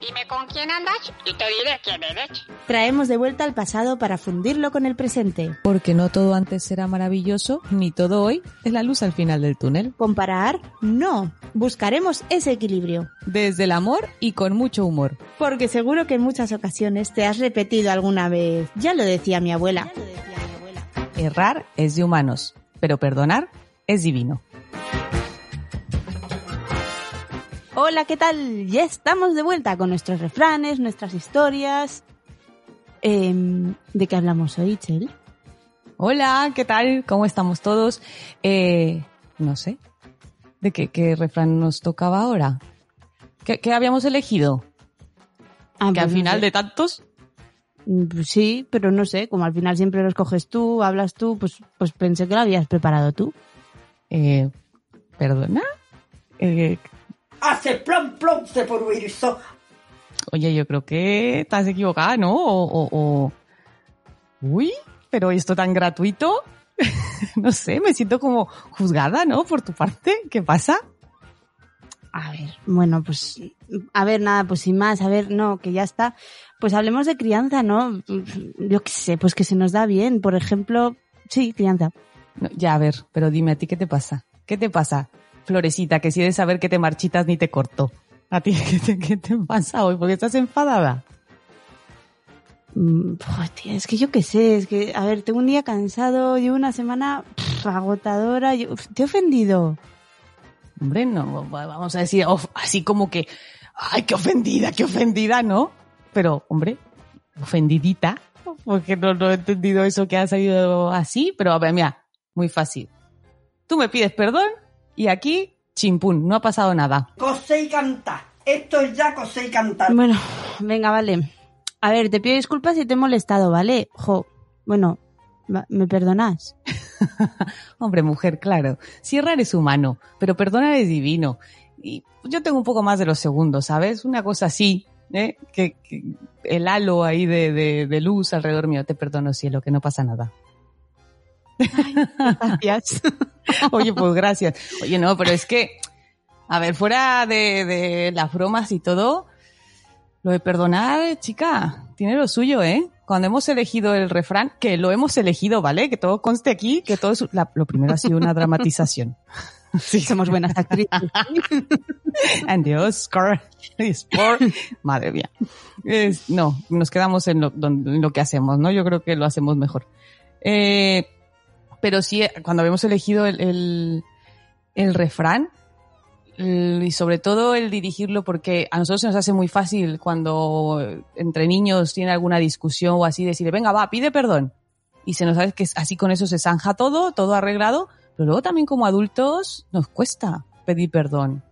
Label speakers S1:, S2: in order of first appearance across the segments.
S1: Dime con quién andas y te diré quién eres.
S2: Traemos de vuelta al pasado para fundirlo con el presente.
S3: Porque no todo antes era maravilloso, ni todo hoy es la luz al final del túnel.
S2: Comparar, no. Buscaremos ese equilibrio.
S3: Desde el amor y con mucho humor.
S2: Porque seguro que en muchas ocasiones te has repetido alguna vez. Ya lo decía mi abuela.
S3: Errar es de humanos, pero perdonar es divino.
S2: Hola, ¿qué tal? Ya estamos de vuelta con nuestros refranes, nuestras historias. Em, ¿De qué hablamos hoy, Chel?
S3: Hola, ¿qué tal? ¿Cómo estamos todos? Eh, no sé. ¿De qué, qué refrán nos tocaba ahora? ¿Qué, qué habíamos elegido?
S2: Ah,
S3: que al
S2: pues
S3: final de tantos
S2: Mm, pues Sí, pero no sé, como al final siempre lo escoges tú, hablas tú, pues, pues pensé que lo habías preparado tú.
S3: Eh, ¿Perdona? Eh,
S4: Hace plom plom se por
S3: oye, yo creo que estás equivocada, ¿no? O, o- o- Uy, pero esto tan gratuito. no sé, me siento como juzgada, ¿no? Por tu parte. ¿Qué pasa?
S2: A ver, bueno, pues, a ver, nada, pues sin más, a ver, no, que ya está. Pues hablemos de crianza, ¿no? Yo qué sé, pues que se nos da bien, por ejemplo, sí, crianza.
S3: No, ya, a ver, pero dime, ¿a ti qué te pasa? ¿Qué te pasa? Florecita, que si de saber que te marchitas ni te corto. ¿A ti qué te, qué te pasa hoy? ¿Por qué estás enfadada?
S2: Mm, tía, es que yo qué sé, es que, a ver, tengo un día cansado, llevo una semana pff, agotadora, yo, te he ofendido.
S3: Hombre, no, va- vamos a decir of- así como que, ay, qué ofendida, qué ofendida, ¿no? Pero, hombre, ofendidita, porque no, no he entendido eso que ha salido así, pero a ver, mira, muy fácil. Tú me pides perdón y aquí, chimpún, no ha pasado nada.
S4: Cose y canta. Esto es ya cose y cantar.
S2: Bueno, venga, vale. A ver, te pido disculpas si te he molestado, ¿vale? Jo, bueno, ¿me perdonas?
S3: Hombre, mujer, claro. Si errar es humano, pero perdonar es divino. Y yo tengo un poco más de los segundos, ¿sabes? Una cosa así, ¿eh? Que, que el halo ahí de, de, de luz alrededor mío. Te perdono, cielo, que no pasa nada.
S2: Gracias.
S3: Oye, pues gracias. Oye, no, pero es que, a ver, fuera de, de las bromas y todo, lo de perdonar, chica, tiene lo suyo, ¿eh? Cuando hemos elegido el refrán, que lo hemos elegido, ¿vale? Que todo conste aquí, que todo es, la- lo primero ha sido una dramatización.
S2: Sí, somos buenas actrices.
S3: And the Oscar is for... Madre mía. Es- no, nos quedamos en lo, en lo que hacemos, ¿no? Yo creo que lo hacemos mejor. Eh, pero sí, eh, cuando habíamos elegido el, el, refrán, y sobre todo el dirigirlo, porque a nosotros se nos hace muy fácil cuando entre niños tiene alguna discusión o así, decirle, venga, va, pide perdón. Y se nos sabe que así con eso se zanja todo, todo arreglado, pero luego también como adultos nos cuesta pedir perdón.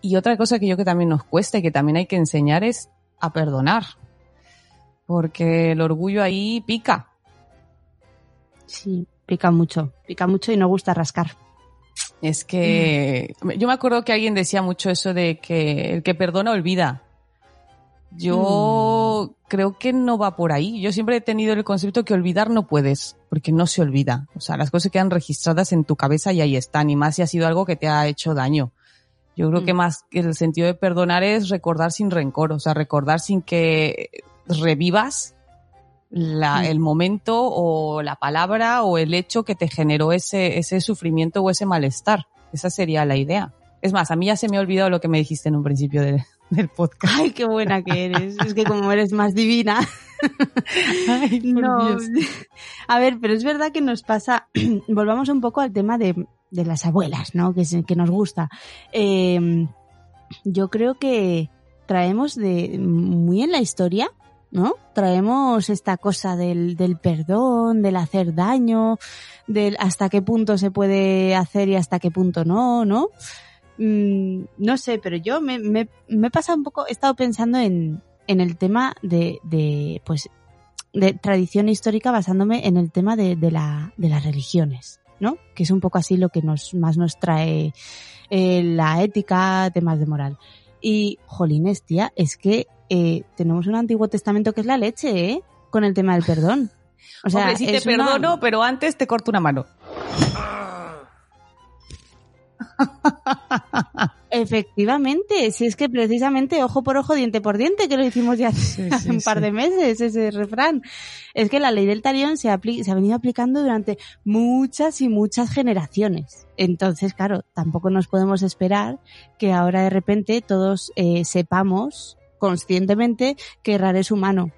S3: Y otra cosa que yo que también nos cuesta y que también hay que enseñar es a perdonar. Porque el orgullo ahí pica.
S2: Sí, pica mucho, pica mucho y no gusta rascar.
S3: Es que yo me acuerdo que alguien decía mucho eso de que el que perdona olvida. Yo creo que no va por ahí. Yo siempre he tenido el concepto que olvidar no puedes, porque no se olvida. O sea, las cosas quedan registradas en tu cabeza y ahí están, y más si ha sido algo que te ha hecho daño. Yo creo que más que el sentido de perdonar es recordar sin rencor, o sea, recordar sin que revivas la, el momento o la palabra o el hecho que te generó ese, ese sufrimiento o ese malestar. Esa sería la idea. Es más, a mí ya se me ha olvidado lo que me dijiste en un principio de- del podcast.
S2: Ay, qué buena que eres. Es que como eres más divina.
S3: Ay, por
S2: No,
S3: Dios.
S2: a ver, pero es verdad que nos pasa, volvamos un poco al tema de, de las abuelas, ¿no? Que, es- que nos gusta. Eh, yo creo que traemos de muy en la historia, ¿no? Traemos esta cosa del, del perdón, del hacer daño, del hasta qué punto se puede hacer y hasta qué punto no, ¿no? Mm, no sé, pero yo me, me, me he pasado un poco, he estado pensando en, en el tema de, de, pues, de tradición histórica basándome en el tema de, de, la, de las religiones, ¿no? Que es un poco así lo que nos, más nos trae eh, la ética, temas de moral. Y, jolines, tía, es que eh, tenemos un Antiguo Testamento que es la leche, ¿eh? Con el tema del perdón. O sea,
S3: Hombre, sí te
S2: una-
S3: perdono, pero antes te corto una mano.
S2: Efectivamente, si es que precisamente ojo por ojo, diente por diente, que lo hicimos ya hace
S3: sí,
S2: un par
S3: sí.
S2: de meses, ese refrán. Es que la ley del talión se ha venido aplicando durante muchas y muchas generaciones. Entonces, claro, tampoco nos podemos esperar que ahora de repente todos eh, sepamos conscientemente que errar es humano,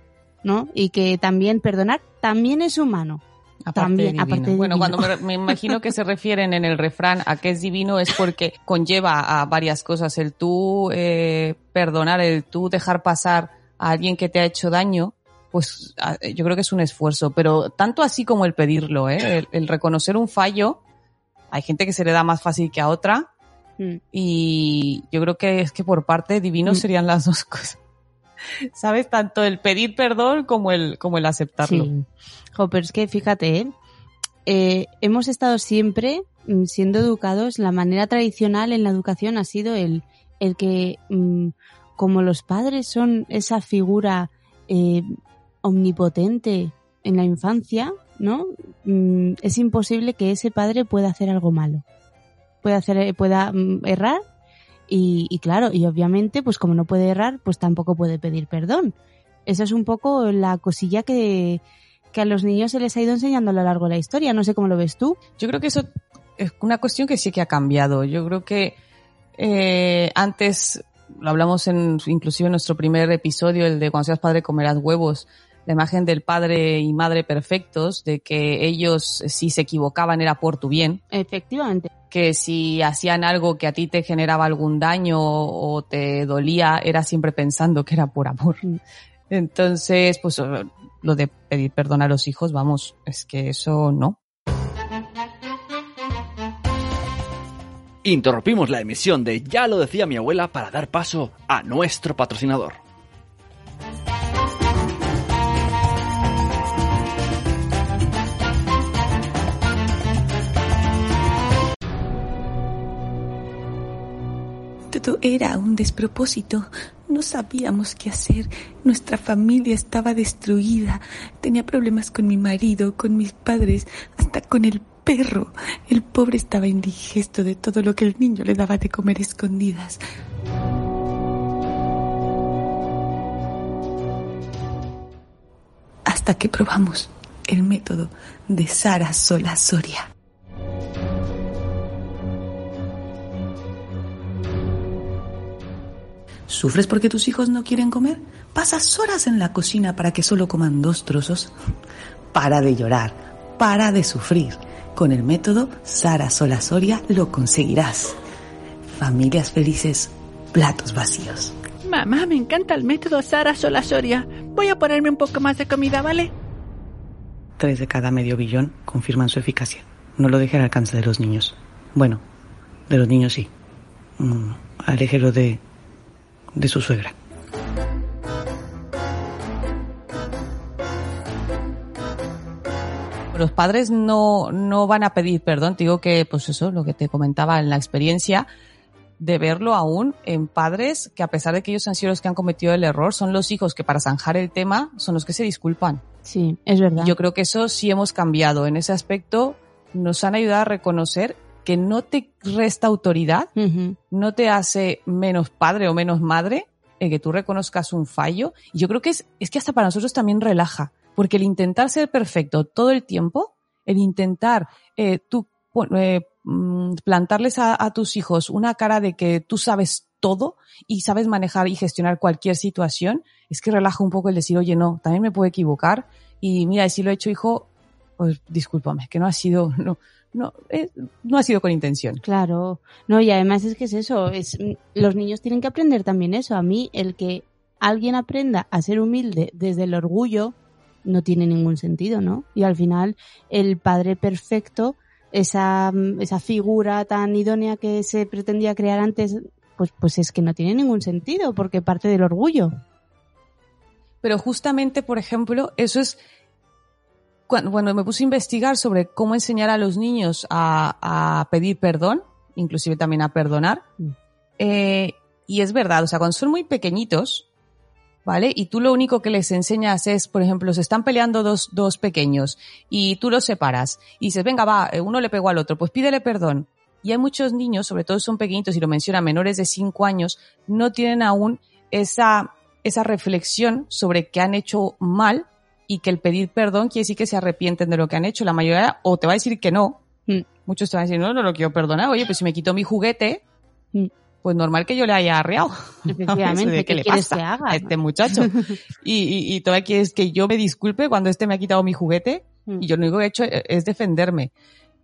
S2: ¿no? Y que también perdonar también es humano.
S3: Aparte
S2: También,
S3: divino.
S2: aparte
S3: bueno,
S2: divino.
S3: cuando me, me imagino que se refieren en el refrán a que es divino es porque conlleva a varias cosas. El tú eh, perdonar, el tú dejar pasar a alguien que te ha hecho daño, pues yo creo que es un esfuerzo. Pero tanto así como el pedirlo, ¿eh? el, el reconocer un fallo, hay gente que se le da más fácil que a otra.
S2: Mm.
S3: Y yo creo que es que por parte divino
S2: Mm.
S3: serían las dos cosas. ¿Sabes? Tanto el pedir perdón como el, como el aceptarlo.
S2: Sí. Jo, pero es que fíjate, ¿eh? Eh, hemos estado siempre mm, siendo educados, la manera tradicional en la educación ha sido el, el que, como los padres son esa figura eh, omnipotente en la infancia, ¿no? Mm, es imposible que ese padre pueda hacer algo malo. Pueda hacer, pueda mm, errar y, y claro, y obviamente, pues como no puede errar, pues tampoco puede pedir perdón. Esa es un poco la cosilla que, que a los niños se les ha ido enseñando a lo largo de la historia. No sé cómo lo ves tú.
S3: Yo creo que eso es una cuestión que sí que ha cambiado. Yo creo que eh, antes, lo hablamos en, inclusive en nuestro primer episodio, el de cuando seas padre comerás huevos, la imagen del padre y madre perfectos, de que ellos si se equivocaban era por tu bien,
S2: Efectivamente.
S3: que si hacían algo que a ti te generaba algún daño o te dolía, era siempre pensando que era por amor.
S2: Mm.
S3: Entonces, pues eh, lo de pedir perdón a los hijos, vamos, es que eso no.
S5: Interrumpimos la emisión de Ya lo decía mi abuela para dar paso a nuestro patrocinador.
S6: Todo era un despropósito. No sabíamos qué hacer. Nuestra familia estaba destruida. Tenía problemas con mi marido, con mis padres, hasta con el perro. El pobre estaba indigesto de todo lo que el niño le daba de comer escondidas. Hasta que probamos el método de Sara Sola Soria. ¿Sufres porque tus hijos no quieren comer? ¿Pasas horas en la cocina para que solo coman dos trozos? Para de llorar, para de sufrir. Con el método Sara Sola Soria lo conseguirás. Familias felices, platos vacíos.
S7: Mamá, me encanta el método Sara Sola Soria. Voy a ponerme un poco más de comida, ¿vale?
S6: Tres de cada medio billón confirman su eficacia. No lo deje al alcance de los niños. Bueno, de los niños sí. Mm, aléjelo de, de su suegra.
S3: Los padres no, no van a pedir perdón. Te digo que, pues eso, lo que te comentaba en la experiencia de verlo aún en padres que a pesar de que ellos han sido los que han cometido el error, son los hijos que para zanjar el tema son los que se disculpan.
S2: Sí, es verdad.
S3: Yo creo que eso sí hemos cambiado. En ese aspecto nos han ayudado a reconocer que no te resta autoridad, no te hace menos padre o menos madre el que tú reconozcas un fallo. Y yo creo que es, es que hasta para nosotros también relaja, porque el intentar ser perfecto todo el tiempo, el intentar eh, tú eh, mm, plantarles a, a tus hijos una cara de que tú sabes todo y sabes manejar y gestionar cualquier situación, es que relaja un poco el decir, oye, no, también me puedo equivocar y mira, si lo he hecho, hijo, pues discúlpame, que no ha sido, no, no, eh, no ha sido con intención.
S2: Claro, no, y además es que es eso, es, los niños tienen que aprender también eso. A mí, el que alguien aprenda a ser humilde desde el orgullo no tiene ningún sentido, ¿no? Y al final, el padre perfecto, esa, esa figura tan idónea que se pretendía crear antes, pues, pues es que no tiene ningún sentido, porque parte del orgullo.
S3: Pero justamente, por ejemplo, eso es cuando, cuando me puse a investigar sobre cómo enseñar a los niños a, a pedir perdón, inclusive también a perdonar, eh, y es verdad, o sea, cuando son muy pequeñitos, ¿vale? Y tú lo único que les enseñas es, por ejemplo, se están peleando dos, dos pequeños y tú los separas y dices, venga, va, eh, uno le pegó al otro, pues pídele perdón. Y hay muchos niños, sobre todo son pequeñitos, y lo menciona, menores de 5 años, no tienen aún esa, esa reflexión sobre que han hecho mal y que el pedir perdón quiere decir que se arrepienten de lo que han hecho. La mayoría o te va a decir que no. Muchos te van a decir, no, no lo quiero perdonar. Oye, pues si me quitó mi juguete, pues normal que yo le haya arreado.
S2: Efectivamente,
S3: ¿Qué, le
S2: quieres
S3: pasa
S2: que haga?
S3: a este muchacho? y, y, y todavía quieres que yo me disculpe cuando este me ha quitado mi juguete y yo lo único que he hecho es defenderme.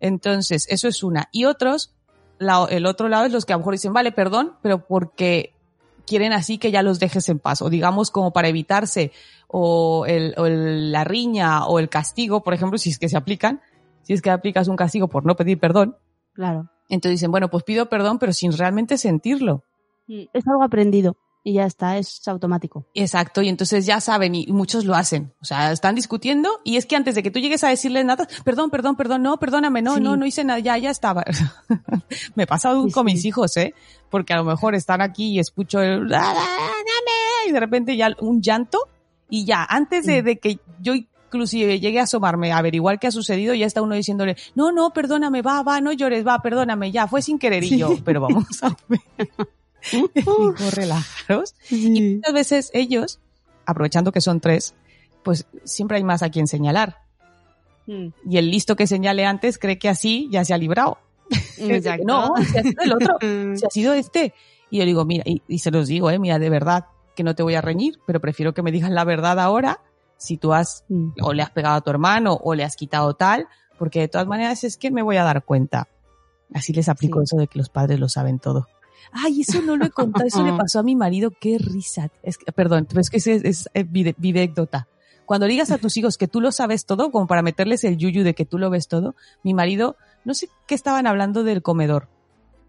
S3: Entonces, eso es una. Y otros, la- el otro lado es los que a lo mejor dicen, vale, perdón, pero porque quieren así que ya los dejes en paz. O digamos como para evitarse o, el, o el- la riña o el castigo, por ejemplo, si es que se aplican, si es que aplicas un castigo por no pedir perdón,
S2: Claro.
S3: entonces dicen, bueno, pues pido perdón, pero sin realmente sentirlo.
S2: Es algo aprendido y ya está, es automático.
S3: Exacto, y entonces ya saben, y muchos lo hacen. O sea, están discutiendo, y es que antes de que tú llegues a decirle nada, perdón, perdón, perdón, no, perdóname, no,
S2: Sí.
S3: no, no hice nada, ya, ya estaba. Me pasa aún con mis hijos, ¿eh? Porque a lo mejor están aquí y escucho el, y de repente ya un llanto, y ya, antes de, de que yo inclusive llegue a asomarme a averiguar qué ha sucedido, ya está uno diciéndole, no, no, perdóname, va, va, no llores, va, perdóname, ya, fue sin querer, y
S2: Sí.
S3: yo, pero vamos a ver. Relajaros. Y muchas veces ellos, aprovechando que son tres, pues siempre hay más a quien señalar. Y el listo que señale antes cree que así ya se ha librado.
S2: Exacto.
S3: no, si ha sido el otro, si ha sido este. Y yo digo, mira, y, y se los digo, eh, mira, de verdad que no te voy a reñir, pero prefiero que me digas la verdad ahora si tú has o le has pegado a tu hermano o le has quitado tal, porque de todas maneras es que me voy a dar cuenta. Así les aplico eso de que los padres lo saben todo. Ay, eso no lo he contado, eso le pasó a mi marido, qué risa. Es que, perdón, pero es que es, es, es vide- vidécdota. Cuando digas a tus hijos que tú lo sabes todo, como para meterles el yuyu de que tú lo ves todo, mi marido, no sé qué estaban hablando del comedor,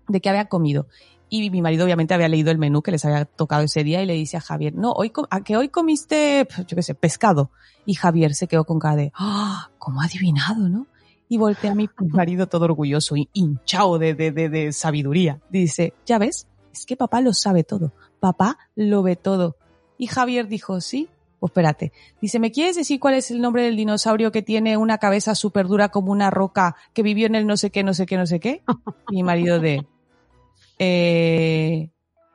S3: de qué había comido. Y mi marido obviamente había leído el menú que les había tocado ese día y le dice a Javier, no, hoy, a que hoy comiste, pues, yo qué sé, pescado. Y Javier se quedó con cara de, ah, ¿cómo ha adivinado, no? Y voltea a mi marido todo orgulloso hinchado de, de, de, de sabiduría. Dice, ya ves, es que papá lo sabe todo. Papá lo ve todo. Y Javier dijo, sí, pues espérate. Dice, ¿me quieres decir cuál es el nombre del dinosaurio que tiene una cabeza súper dura como una roca que vivió en el no sé qué, no sé qué, no sé qué? Mi marido de, eh,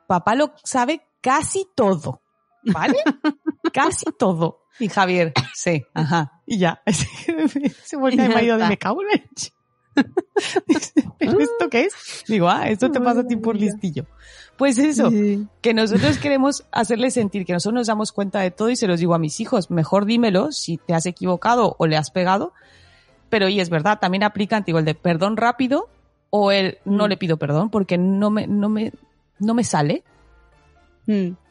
S3: papá lo sabe casi todo, ¿vale? casi todo. Y Javier, sí, ajá, y ya. Se voltea mi
S2: Ya
S3: marido de
S2: está.
S3: me cago en la leche". Dice, ¿Pero esto qué es? Digo, ah, esto te pasa a ti por listillo. Pues eso, que nosotros queremos hacerles sentir que nosotros nos damos cuenta de todo y se los digo a mis hijos, mejor dímelo si te has equivocado o le has pegado, pero y es verdad, también aplican digo, el de perdón rápido o el no le pido perdón porque no me, no me, no me sale.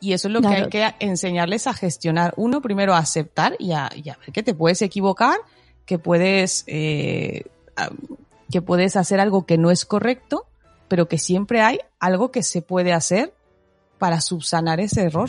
S3: Y eso es lo que hay que enseñarles a gestionar. Uno, primero a aceptar y a, y a ver que te puedes equivocar, que puedes, eh, que puedes hacer algo que no es correcto, pero que siempre hay algo que se puede hacer para subsanar ese error.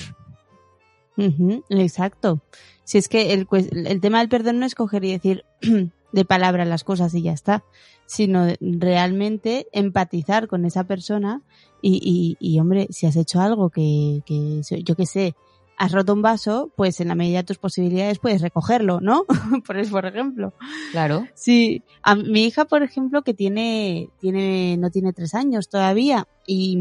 S2: Exacto. Si es que el, el tema del perdón no es coger y decir de palabra las cosas y ya está, sino realmente empatizar con esa persona y, y, y, hombre, si has hecho algo que, que yo qué sé, has roto un vaso, pues en la medida de tus posibilidades puedes recogerlo, ¿no? por, por ejemplo.
S3: Claro.
S2: Sí, a mi hija, por ejemplo, que tiene, tiene, no tiene tres años todavía y,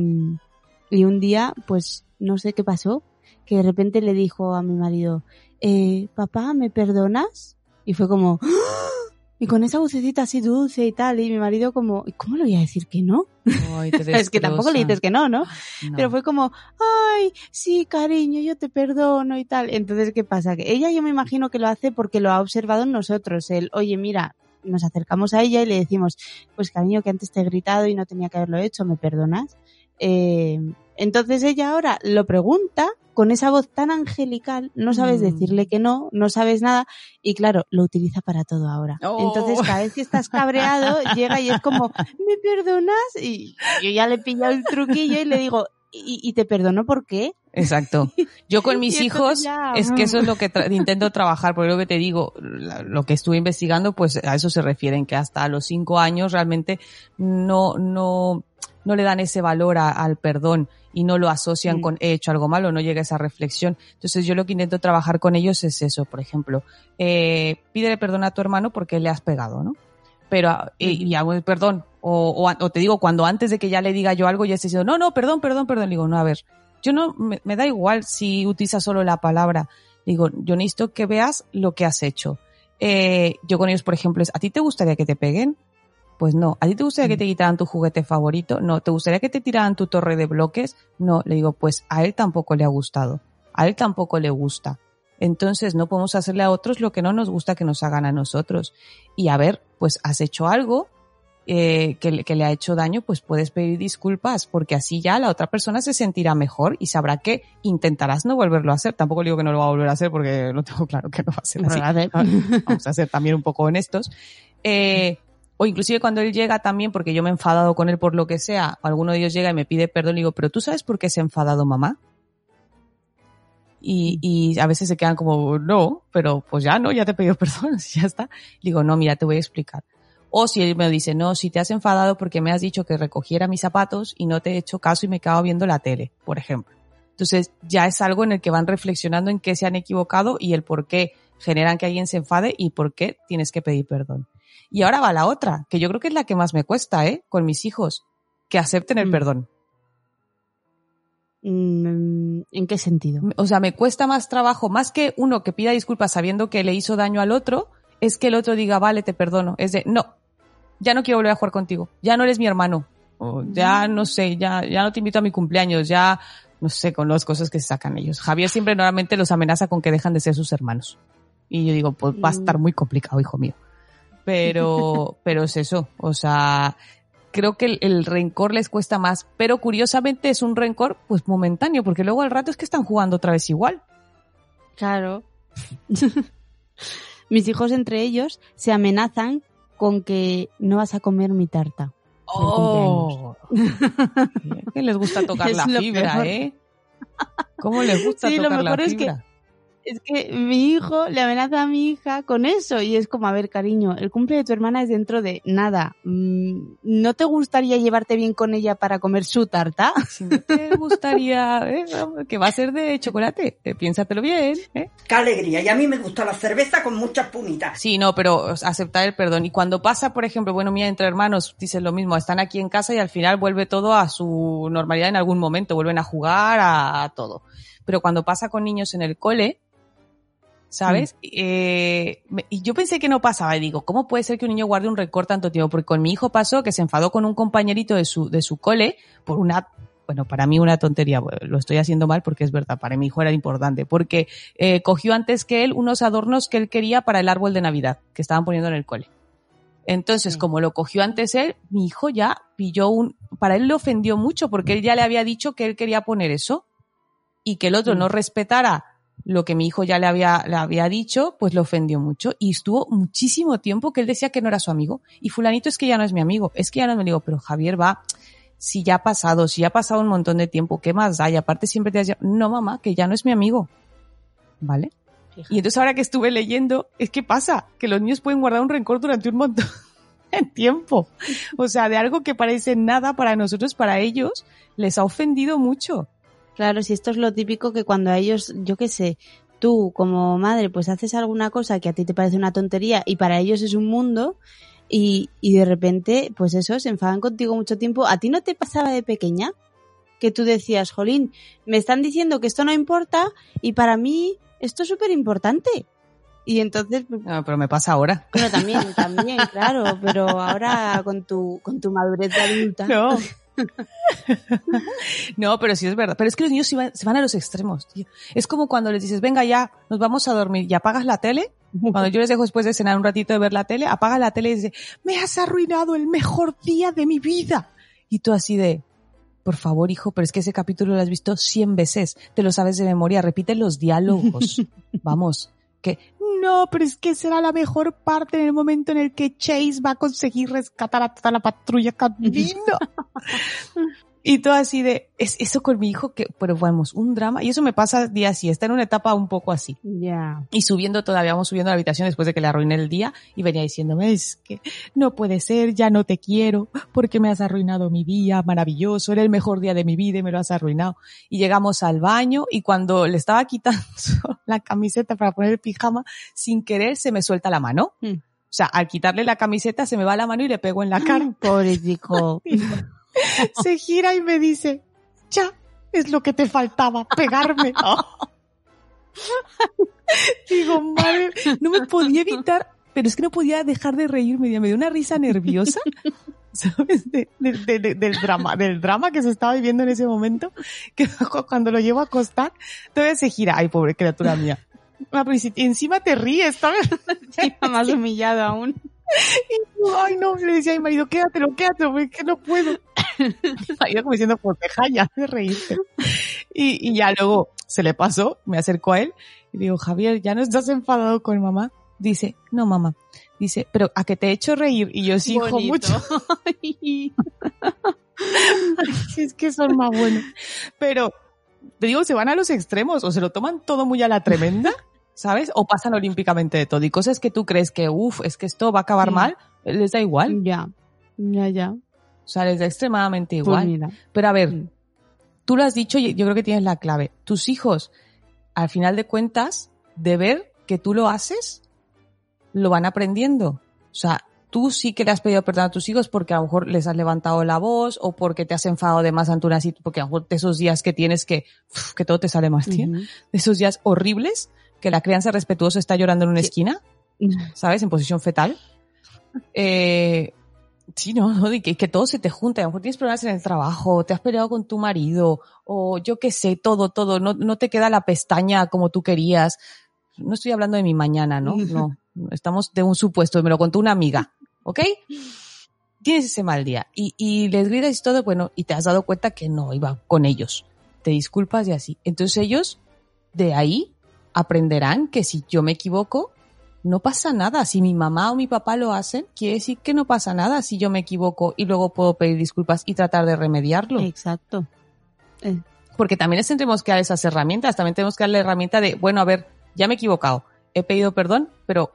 S2: y un día, pues, no sé qué pasó, que de repente le dijo a mi marido, eh, papá, ¿me perdonas? Y fue como, "¡Ah! Y con esa vocecita así dulce y tal, y mi marido como, "¿Y ¿cómo le voy a decir que no?
S3: Ay, te
S2: es que tampoco le dices que no, ¿no?
S3: No.
S2: Pero fue como, ay, sí, cariño, yo te perdono y tal. Entonces, ¿qué pasa? Que ella yo me imagino que lo hace porque lo ha observado en nosotros. El, oye, mira, nos acercamos a ella y le decimos, pues cariño, que antes te he gritado y no tenía que haberlo hecho, ¿me perdonas? Eh, entonces ella ahora lo pregunta con esa voz tan angelical, no sabes
S3: Mm.
S2: decirle que no, no sabes nada y claro, lo utiliza para todo ahora.
S3: Oh.
S2: Entonces cada vez que estás cabreado llega y es como, ¿me perdonas? Y yo ya le he pillado el truquillo y le digo, ¿y, y te perdono por qué?
S3: Exacto. Yo con mis hijos,
S2: ya,
S3: es que
S2: mm.
S3: eso es lo que tra- intento trabajar, porque lo que te digo, lo que estuve investigando, pues a eso se refieren, que hasta los cinco años realmente no, no, no le dan ese valor a- al perdón y no lo asocian con he hecho algo malo, no llega esa reflexión. Entonces yo lo que intento trabajar con ellos es eso, por ejemplo, eh, pídele perdón a tu hermano porque le has pegado, ¿no? Pero, ah, y, hago el perdón, o, o, o te digo, cuando antes de que ya le diga yo algo, ya esté diciendo, no, no, perdón, perdón, perdón, le digo, no, a ver, yo no, me, me da igual si utilizas solo la palabra. Digo, yo necesito que veas lo que has hecho. Eh, yo con ellos, por ejemplo, es, ¿a ti te gustaría que te peguen? Pues no. ¿A ti te gustaría que te quitaran tu juguete favorito? No. ¿Te gustaría que te tiraran tu torre de bloques? No. Le digo, pues a él tampoco le ha gustado. A él tampoco le gusta. Entonces no podemos hacerle a otros lo que no nos gusta que nos hagan a nosotros. Y a ver, pues has hecho algo eh, que, le- que le ha hecho daño, pues puedes pedir disculpas, porque así ya la otra persona se sentirá mejor y sabrá que intentarás no volverlo a hacer. Tampoco digo que no lo va a volver a hacer porque lo tengo claro que no va a ser
S2: No
S3: así. Vamos a ser también un poco honestos. Eh, o inclusive cuando él llega también, porque yo me he enfadado con él por lo que sea, alguno de ellos llega y me pide perdón, le digo, pero ¿tú sabes por qué se ha enfadado mamá? Y, y a veces se quedan como, no, pero pues ya no, ya te he pedido perdón, ya está. Le digo, no, mira, te voy a explicar. O si él me dice, no, si te has enfadado porque me has dicho que recogiera mis zapatos y no te he hecho caso y me acabo viendo la tele, por ejemplo. Entonces ya es algo en el que van reflexionando en qué se han equivocado y el por qué generan que alguien se enfade y por qué tienes que pedir perdón. Y ahora va la otra, que yo creo que es la que más me cuesta, ¿eh? Con mis hijos, que acepten el
S2: Mm.
S3: perdón.
S2: Mm, ¿En qué sentido?
S3: O sea, me cuesta más trabajo, más que uno que pida disculpas sabiendo que le hizo daño al otro, es que el otro diga, vale, te perdono. Es de, no, ya no quiero volver a jugar contigo, ya no eres mi hermano, o ya no sé, ya, ya no te invito a mi cumpleaños, ya no sé, con las cosas que se sacan ellos. Javier siempre normalmente los amenaza con que dejan de ser sus hermanos. Y yo digo, pues va a estar muy complicado, hijo mío. Pero, pero es eso, o sea, creo que el, el rencor les cuesta más, pero curiosamente es un rencor pues momentáneo, porque luego al rato es que están jugando otra vez igual.
S2: Claro. Mis hijos entre ellos se amenazan con que no vas a comer mi tarta.
S3: Oh, que les gusta tocar
S2: Es
S3: la
S2: lo
S3: fibra,
S2: peor.
S3: ¿eh? ¿Cómo les gusta
S2: Sí, lo
S3: tocar la
S2: mejor es que-
S3: fibra?
S2: Es que mi hijo le amenaza a mi hija con eso y es como, a ver, cariño, el cumple de tu hermana es dentro de nada. Mm, ¿No te gustaría llevarte bien con ella para comer su tarta?
S3: Si no te gustaría, ¿eh? que va a ser de chocolate, eh, piénsatelo bien, ¿eh?
S4: Qué alegría. Y a mí me gusta la cerveza con muchas pumitas.
S3: Sí, no, pero aceptar el perdón. Y cuando pasa, por ejemplo, bueno, mira, entre hermanos, dicen lo mismo, están aquí en casa y al final vuelve todo a su normalidad en algún momento, vuelven a jugar, a, a todo. Pero cuando pasa con niños en el cole, ¿sabes? Eh, me- y yo pensé que no pasaba y digo, ¿cómo puede ser que un niño guarde un rencor tanto tiempo? Porque con mi hijo pasó que se enfadó con un compañerito de su, de su cole por una, bueno, para mí una tontería, lo estoy haciendo mal porque es verdad, para mi hijo era importante, porque eh, cogió antes que él unos adornos que él quería para el árbol de Navidad que estaban poniendo en el cole. Entonces, como lo cogió antes él, mi hijo ya pilló un, para él le ofendió mucho porque él ya le había dicho que él quería poner eso y que el otro no respetara lo que mi hijo ya le había, le había dicho, pues le ofendió mucho y estuvo muchísimo tiempo que él decía que no era su amigo y fulanito es que ya no es mi amigo, es que ya no me digo, pero Javier va, si ya ha pasado, si ya ha pasado un montón de tiempo, ¿qué más da? Y aparte siempre te has no mamá, que ya no es mi amigo, ¿vale? Y entonces ahora que estuve leyendo, es que pasa, que los niños pueden guardar un rencor durante un montón de tiempo. O sea, de algo que parece nada para nosotros, para ellos, les ha ofendido mucho.
S2: Claro, si esto es lo típico que cuando a ellos, yo qué sé, tú como madre pues haces alguna cosa que a ti te parece una tontería y para ellos es un mundo y, y de repente pues eso, se enfadan contigo mucho tiempo. ¿A ti no te pasaba de pequeña? Que tú decías, Jolín, me están diciendo que esto no importa y para mí esto es súper importante. Y entonces, pues,
S3: No, pero me pasa ahora.
S2: bueno, también, también, claro, pero ahora con tu, con tu madurez de adulta.
S3: No. No, pero sí es verdad. Pero es que los niños se van, se van a los extremos, tío. Es como cuando les dices, venga ya, nos vamos a dormir y apagas la tele. Cuando yo les dejo después de cenar un ratito de ver la tele, apaga la tele y dice, me has arruinado el mejor día de mi vida. Y tú así de, por favor, hijo, pero es que ese capítulo lo has visto cien veces, te lo sabes de memoria, repite los diálogos. Vamos, que no, pero es que será la mejor parte en el momento en el que Chase va a conseguir rescatar a toda la patrulla canina. Y todo así de, es eso con mi hijo que, pero vamos, un drama. Y eso me pasa día así, está en una etapa un poco así.
S2: Ya.
S3: Y subiendo todavía, vamos subiendo a la habitación después de que le arruiné el día y venía diciéndome, es que no puede ser, ya no te quiero, porque me has arruinado mi día, maravilloso, era el mejor día de mi vida y me lo has arruinado. Y llegamos al baño y cuando le estaba quitando la camiseta para poner el pijama, sin querer se me suelta la mano.
S2: Mm.
S3: O sea, al quitarle la camiseta se me va la mano y le pego en la cara.
S2: Pobrecito.
S3: se gira y me dice, ya, es lo que te faltaba, pegarme. Digo, madre, no me podía evitar, pero es que no podía dejar de reírme, me dio una risa nerviosa, ¿sabes? De- de- de- de- del drama, del drama que se estaba viviendo en ese momento, que cuando lo llevo a acostar, todavía se gira, ay, pobre criatura mía. Ah, pero si- y encima te ríes, ¿sabes?
S2: más humillado aún.
S3: Y yo, ay, no, le decía a mi marido, quédatelo, quédatelo, que no puedo. Mi marido como diciendo, pues deja ya de reírte. Y, y ya luego se le pasó, me acercó a él y digo, Javier, ¿ya no estás enfadado con mamá? Dice, no, mamá. Dice, pero a que te he hecho reír. Y yo sí, hijo, mucho. Es que son más buenos. Pero, te digo, se van a los extremos o se lo toman todo muy a la tremenda, ¿sabes? O pasan olímpicamente de todo. Y cosas que tú crees que, uff, es que esto va a acabar
S2: Sí.
S3: mal, les da igual.
S2: Ya, ya, ya.
S3: O sea, les da extremadamente
S2: Pues
S3: igual.
S2: mira.
S3: Pero a ver, tú lo has dicho y yo creo que tienes la clave. Tus hijos, al final de cuentas, de ver que tú lo haces, lo van aprendiendo. O sea, tú sí que le has pedido perdón a tus hijos porque a lo mejor les has levantado la voz o porque te has enfadado de más ante una situación, porque a lo mejor de esos días que tienes que, uf, que todo te sale más, tío. De esos días horribles que la crianza respetuosa está llorando en una esquina, ¿sabes? En posición fetal. Eh, sí, no, que, que todo se te junta. A lo mejor tienes problemas en el trabajo, te has peleado con tu marido, o yo qué sé, todo, todo. No, no te queda la pestaña como tú querías. No estoy hablando de mi mañana, ¿no? No. Estamos de un supuesto, me lo contó una amiga, ¿ok? Tienes ese mal día y, y les gritas y todo, bueno, y te has dado cuenta que no iba con ellos. Te disculpas y así. Entonces ellos, de ahí, aprenderán que si yo me equivoco, no pasa nada. Si mi mamá o mi papá lo hacen, quiere decir que no pasa nada si yo me equivoco y luego puedo pedir disculpas y tratar de remediarlo.
S2: Exacto. Eh,
S3: Porque también les tendremos que dar esas herramientas. También tenemos que darle la herramienta de, bueno, a ver, ya me he equivocado, he pedido perdón, pero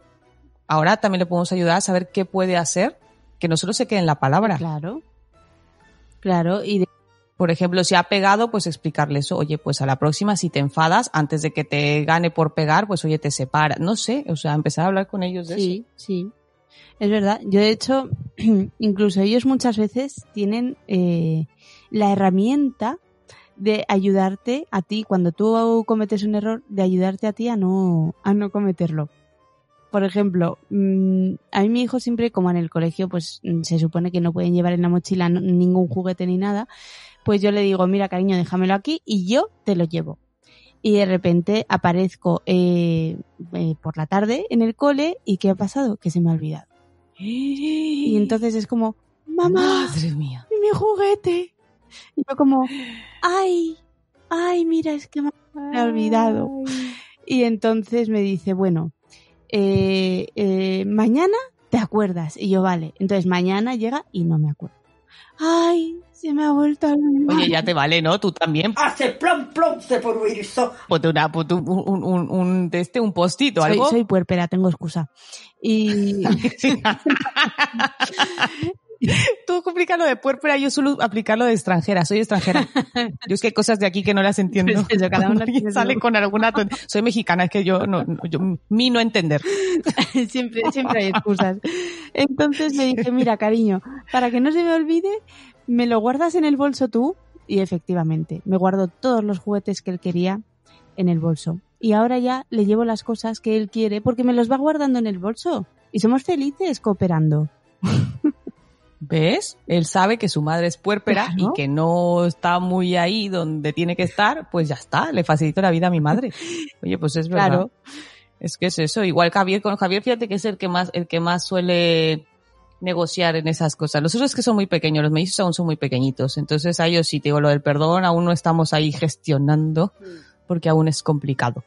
S3: ahora también le podemos ayudar a saber qué puede hacer que no solo se quede en la palabra.
S2: Claro. Claro, y de-
S3: Por ejemplo, si ha pegado, pues explicarle eso. Oye, pues a la próxima, si te enfadas, antes de que te gane por pegar, pues oye, te separa. No sé, o sea, empezar a hablar con ellos de eso.
S2: sí, sí. Es verdad. Yo, de hecho, incluso ellos muchas veces tienen eh, la herramienta de ayudarte a ti, cuando tú cometes un error, de ayudarte a ti a no, a no cometerlo. Por ejemplo, mm, a mí mi hijo siempre, como en el colegio, pues mm, se supone que no pueden llevar en la mochila ningún juguete ni nada, pues yo le digo, mira cariño, déjamelo aquí y yo te lo llevo. Y de repente aparezco eh, eh, por la tarde en el cole y ¿qué ha pasado? Que se me ha olvidado. Y entonces es como, mamá,
S3: Madre mía.
S2: ¿y mi juguete? Y yo como, ay, ay, mira, es que me he olvidado. Y entonces me dice, bueno, eh, eh, mañana te acuerdas. Y yo, vale. Entonces mañana llega y no me acuerdo. Ay, se me ha vuelto a.
S3: Oye, ya te vale, ¿no? Tú también.
S4: Hace plom plom se por huirzo.
S3: Ponte una, ponte un, un, un, un- de este, un postito,
S2: soy,
S3: algo.
S2: soy puerpera, tengo excusa. Y
S3: Tú complicas lo de puerpera, yo suelo aplicarlo de extranjera, soy extranjera. Yo es que hay cosas de aquí que no las entiendo.
S2: Pues eso, cada tiene
S3: sale con alguna ton- Soy mexicana, es que yo no, no- yo, mi no entender.
S2: siempre, siempre hay excusas. Entonces le dije, mira, cariño, para que no se me olvide, me lo guardas en el bolso tú. Y efectivamente, me guardo todos los juguetes que él quería en el bolso. y ahora ya le llevo las cosas que él quiere porque me los va guardando en el bolso y somos felices cooperando.
S3: ¿Ves? Él sabe que su madre es puérpera
S2: Claro.
S3: y que no está muy ahí donde tiene que estar, pues ya está, le facilito la vida a mi madre. Oye, pues es verdad.
S2: Claro.
S3: Es que es eso. Igual Javier, con Javier, fíjate que es el que más, el que más suele negociar en esas cosas. Los otros es que son muy pequeños, los mellizos aún son muy pequeñitos. Entonces a ellos sí, te digo, lo del perdón aún no estamos ahí gestionando porque aún es complicado.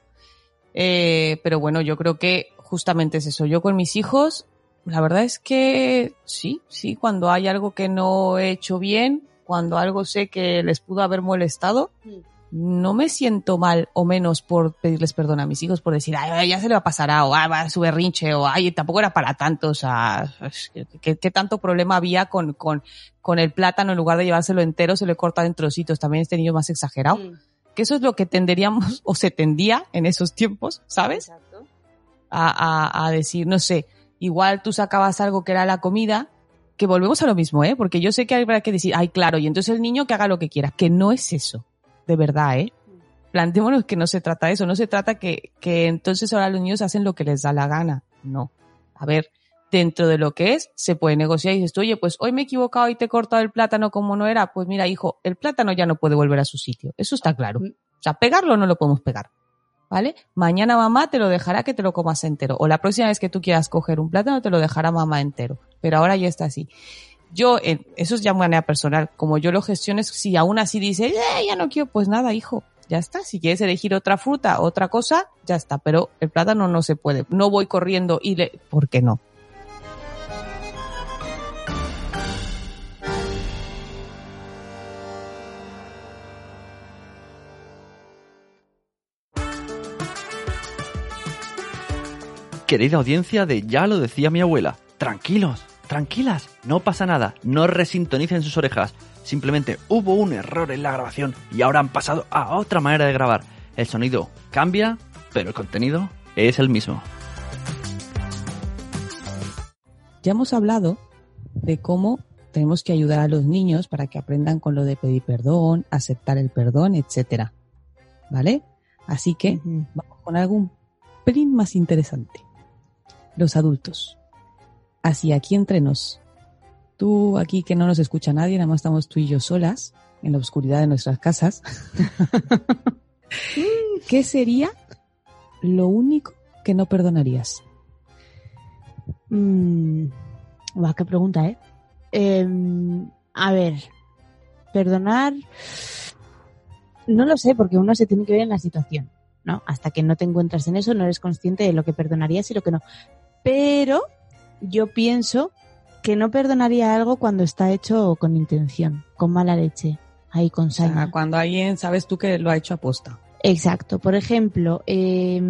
S3: Eh, pero bueno, yo creo que justamente es eso. Yo con mis hijos, la verdad es que sí, sí, cuando hay algo que no he hecho bien, cuando algo sé que les pudo haber molestado, no me siento mal o menos por pedirles perdón a mis hijos, por decir, ay, ya se le va a pasar, o ah, va a su berrinche, o ay, tampoco era para tanto, o sea, ¿qué, qué tanto problema había con, con, con el plátano en lugar de llevárselo entero, se le corta en trocitos, también este niño más exagerado. Que eso es lo que tenderíamos, o se tendía en esos tiempos, ¿sabes? A, a, a decir, no sé, igual tú sacabas algo que era la comida, que volvemos a lo mismo, ¿eh? Porque yo sé que habrá que decir, ay, claro, y entonces el niño que haga lo que quiera, que no es eso, de verdad, ¿eh? Plantémonos que no se trata de eso, no se trata que, que entonces ahora los niños hacen lo que les da la gana, no. A ver, dentro de lo que es, se puede negociar y dices tú, oye, pues hoy me he equivocado y te he cortado el plátano como no era, pues mira, hijo, el plátano ya no puede volver a su sitio, eso está claro. O sea, pegarlo no lo podemos pegar. ¿Vale? Mañana mamá te lo dejará que te lo comas entero. O la próxima vez que tú quieras coger un plátano te lo dejará mamá entero. Pero ahora ya está así. Yo, eso es ya manera personal. Como yo lo gestiono, es si aún así dice, "Eh, ya no quiero, pues nada, hijo. Ya está. Si quieres elegir otra fruta, otra cosa, ya está. Pero el plátano no se puede. No voy corriendo y le, ¿por qué no?
S5: Querida audiencia de Ya lo decía mi abuela, tranquilos, tranquilas, no pasa nada, no resintonicen sus orejas. Simplemente hubo un error en la grabación y ahora han pasado a otra manera de grabar. El sonido cambia, pero el contenido es el mismo.
S3: Ya hemos hablado de cómo tenemos que ayudar a los niños para que aprendan con lo de pedir perdón, aceptar el perdón, etcétera. ¿Vale? Así que vamos con algo un pelín más interesante. Los adultos. Así aquí entre nos. Tú aquí que no nos escucha nadie, nada más estamos tú y yo solas en la oscuridad de nuestras casas. ¿Qué sería lo único que no perdonarías?
S2: Mm, va, qué pregunta, ¿eh? Em, a ver, perdonar. No lo sé, porque uno se tiene que ver en la situación, ¿no? Hasta que no te encuentras en eso, no eres consciente de lo que perdonarías y lo que no. Pero yo pienso que no perdonaría algo cuando está hecho con intención, con mala leche, ahí con
S3: O sea,
S2: saña.
S3: cuando alguien sabes tú que lo ha hecho aposta.
S2: Exacto. Por ejemplo, eh,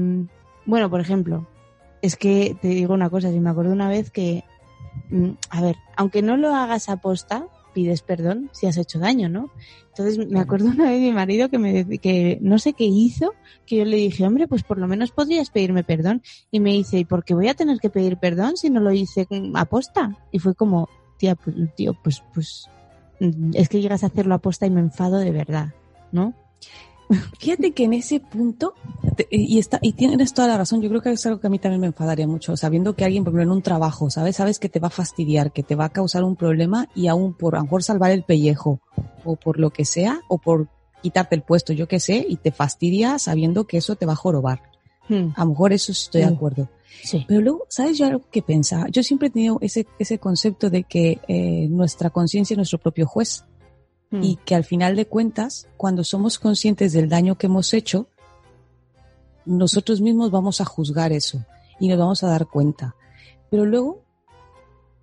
S2: bueno, por ejemplo, es que te digo una cosa, si me acuerdo una vez que, mm, a ver, aunque no lo hagas aposta, pides perdón si has hecho daño, ¿no? Entonces me acuerdo una vez de mi marido que me que no sé qué hizo, que yo le dije, hombre, pues por lo menos podrías pedirme perdón. Y me dice, ¿y por qué voy a tener que pedir perdón si no lo hice aposta? Y fue como, tía, pues, tío, pues, pues, mm, es que llegas a hacerlo aposta y me enfado de verdad, ¿no?
S3: Fíjate que en ese punto, te- y está, y tienes toda la razón, yo creo que es algo que a mí también me enfadaría mucho, sabiendo que alguien, por ejemplo, en un trabajo, ¿sabes? Sabes que te va a fastidiar, que te va a causar un problema y aún por a lo mejor salvar el pellejo, o por lo que sea, o por quitarte el puesto, yo qué sé, y te fastidia sabiendo que eso te va a jorobar. A lo mejor eso estoy de
S2: Mm.
S3: acuerdo.
S2: Sí.
S3: Pero luego, ¿sabes yo algo que pensaba? Yo siempre he tenido ese, ese concepto de que eh, nuestra conciencia es nuestro propio juez
S2: Mm.
S3: y que al final de cuentas, cuando somos conscientes del daño que hemos hecho, nosotros mismos vamos a juzgar eso y nos vamos a dar cuenta. Pero luego,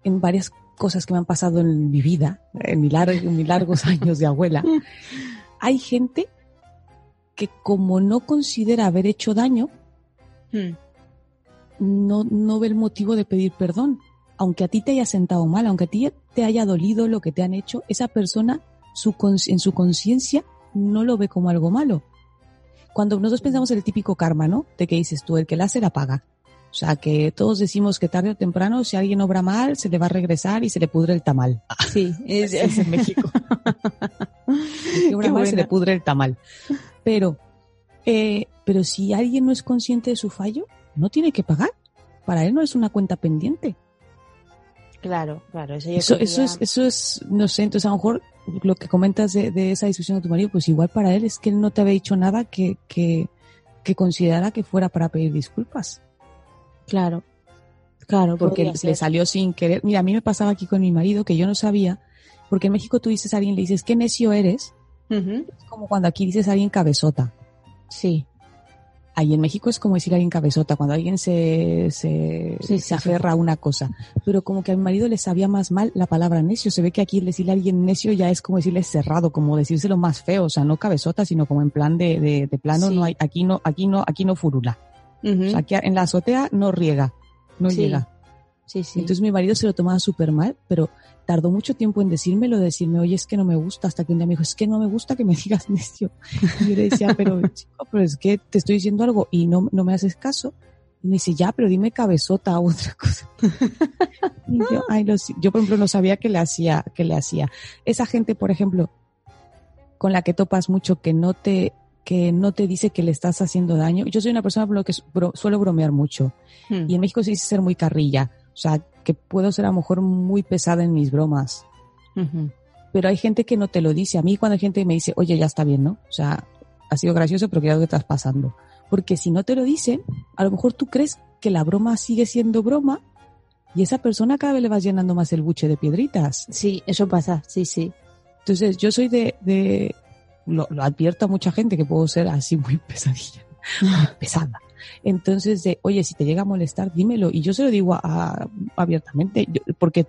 S3: en varias cosas que me han pasado en mi vida, en, mi lar- en mis largos años de abuela, hay gente que como no considera haber hecho daño,
S2: Mm.
S3: no, no ve el motivo de pedir perdón. Aunque a ti te haya sentado mal, aunque a ti te haya dolido lo que te han hecho, esa persona su en su conciencia no lo ve como algo malo. Cuando nosotros pensamos en el típico karma, ¿no? De que dices tú, el que la hace la paga. O sea, que todos decimos que tarde o temprano, si alguien obra mal, se le va a regresar y se le pudre el tamal.
S2: Sí, es,
S3: es en México. El que obra
S2: Qué
S3: mal se le pudre el tamal. Pero, eh, pero si alguien no es consciente de su fallo, no tiene que pagar. Para él no es una cuenta pendiente.
S2: Claro, claro. Eso, yo
S3: Eso, eso es, eso es, no sé, entonces a lo mejor lo que comentas de, de esa discusión de tu marido, pues igual para él es que él no te había dicho nada que, que, que considerara que fuera para pedir disculpas.
S2: Claro. Claro,
S3: porque le salió sin querer. Mira, a mí me pasaba aquí con mi marido que yo no sabía, porque en México tú dices a alguien, le dices, qué necio eres. Es como cuando aquí dices a alguien cabezota.
S2: Sí.
S3: Ahí en México es como decir a alguien cabezota, cuando alguien se, se,
S2: Sí, sí,
S3: se aferra a una cosa. Pero como que a mi marido le sabía más mal la palabra necio. Se ve que aquí decirle a alguien necio ya es como decirle cerrado, como decírselo más feo. O sea, no cabezota, sino como en plan de, de, de plano, no hay, aquí no, aquí no, aquí no furula.
S2: Ujú.
S3: O sea, aquí en la azotea no riega, no llega.
S2: Sí, sí.
S3: Entonces mi marido se lo tomaba súper mal, pero tardó mucho tiempo en decírmelo, de decirme, oye, es que no me gusta, hasta que un día me dijo, es que no me gusta que me digas necio. Y yo le decía, pero chico, pero es que te estoy diciendo algo y no, no me haces caso. Y me dice, ya, pero dime cabezota o otra cosa. Y yo, ay, lo yo por ejemplo no sabía que le hacía, que le hacía. Esa gente, por ejemplo, con la que topas mucho, que no te, que no te dice que le estás haciendo daño. Yo soy una persona por lo que suelo bromear mucho.
S2: Hmm.
S3: Y en México se dice ser muy carrilla. O sea, que puedo ser a lo mejor muy pesada en mis bromas. Pero hay gente que no te lo dice. A mí cuando hay gente que me dice, oye, ya está bien, ¿no? O sea, ha sido gracioso, pero cuidado que estás pasando. Porque si no te lo dicen, a lo mejor tú crees que la broma sigue siendo broma y esa persona cada vez le vas llenando más el buche de piedritas.
S2: Sí, eso pasa, sí, sí.
S3: Entonces, yo soy de, de lo, lo advierto a mucha gente que puedo ser así muy pesadilla, muy pesada. Entonces, de, oye, si te llega a molestar, dímelo. Y yo se lo digo a- a- abiertamente, yo- porque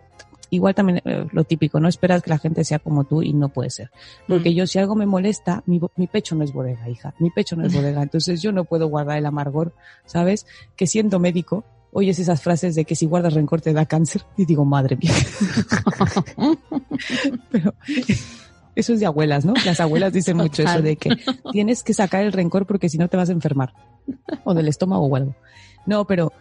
S3: igual también eh, lo típico, no esperas que la gente sea como tú y no puede ser. Porque
S2: Mm.
S3: yo si algo me molesta, mi, mi pecho no es bodega, hija, mi pecho no es bodega. Entonces yo no puedo guardar el amargor, ¿sabes? Que siendo médico, oyes esas frases de que si guardas rencor te da cáncer y digo, madre mía. Pero eso es de abuelas, ¿no? Las abuelas dicen mucho eso de que tienes que sacar el rencor porque si no te vas a enfermar. O del estómago o algo. No, pero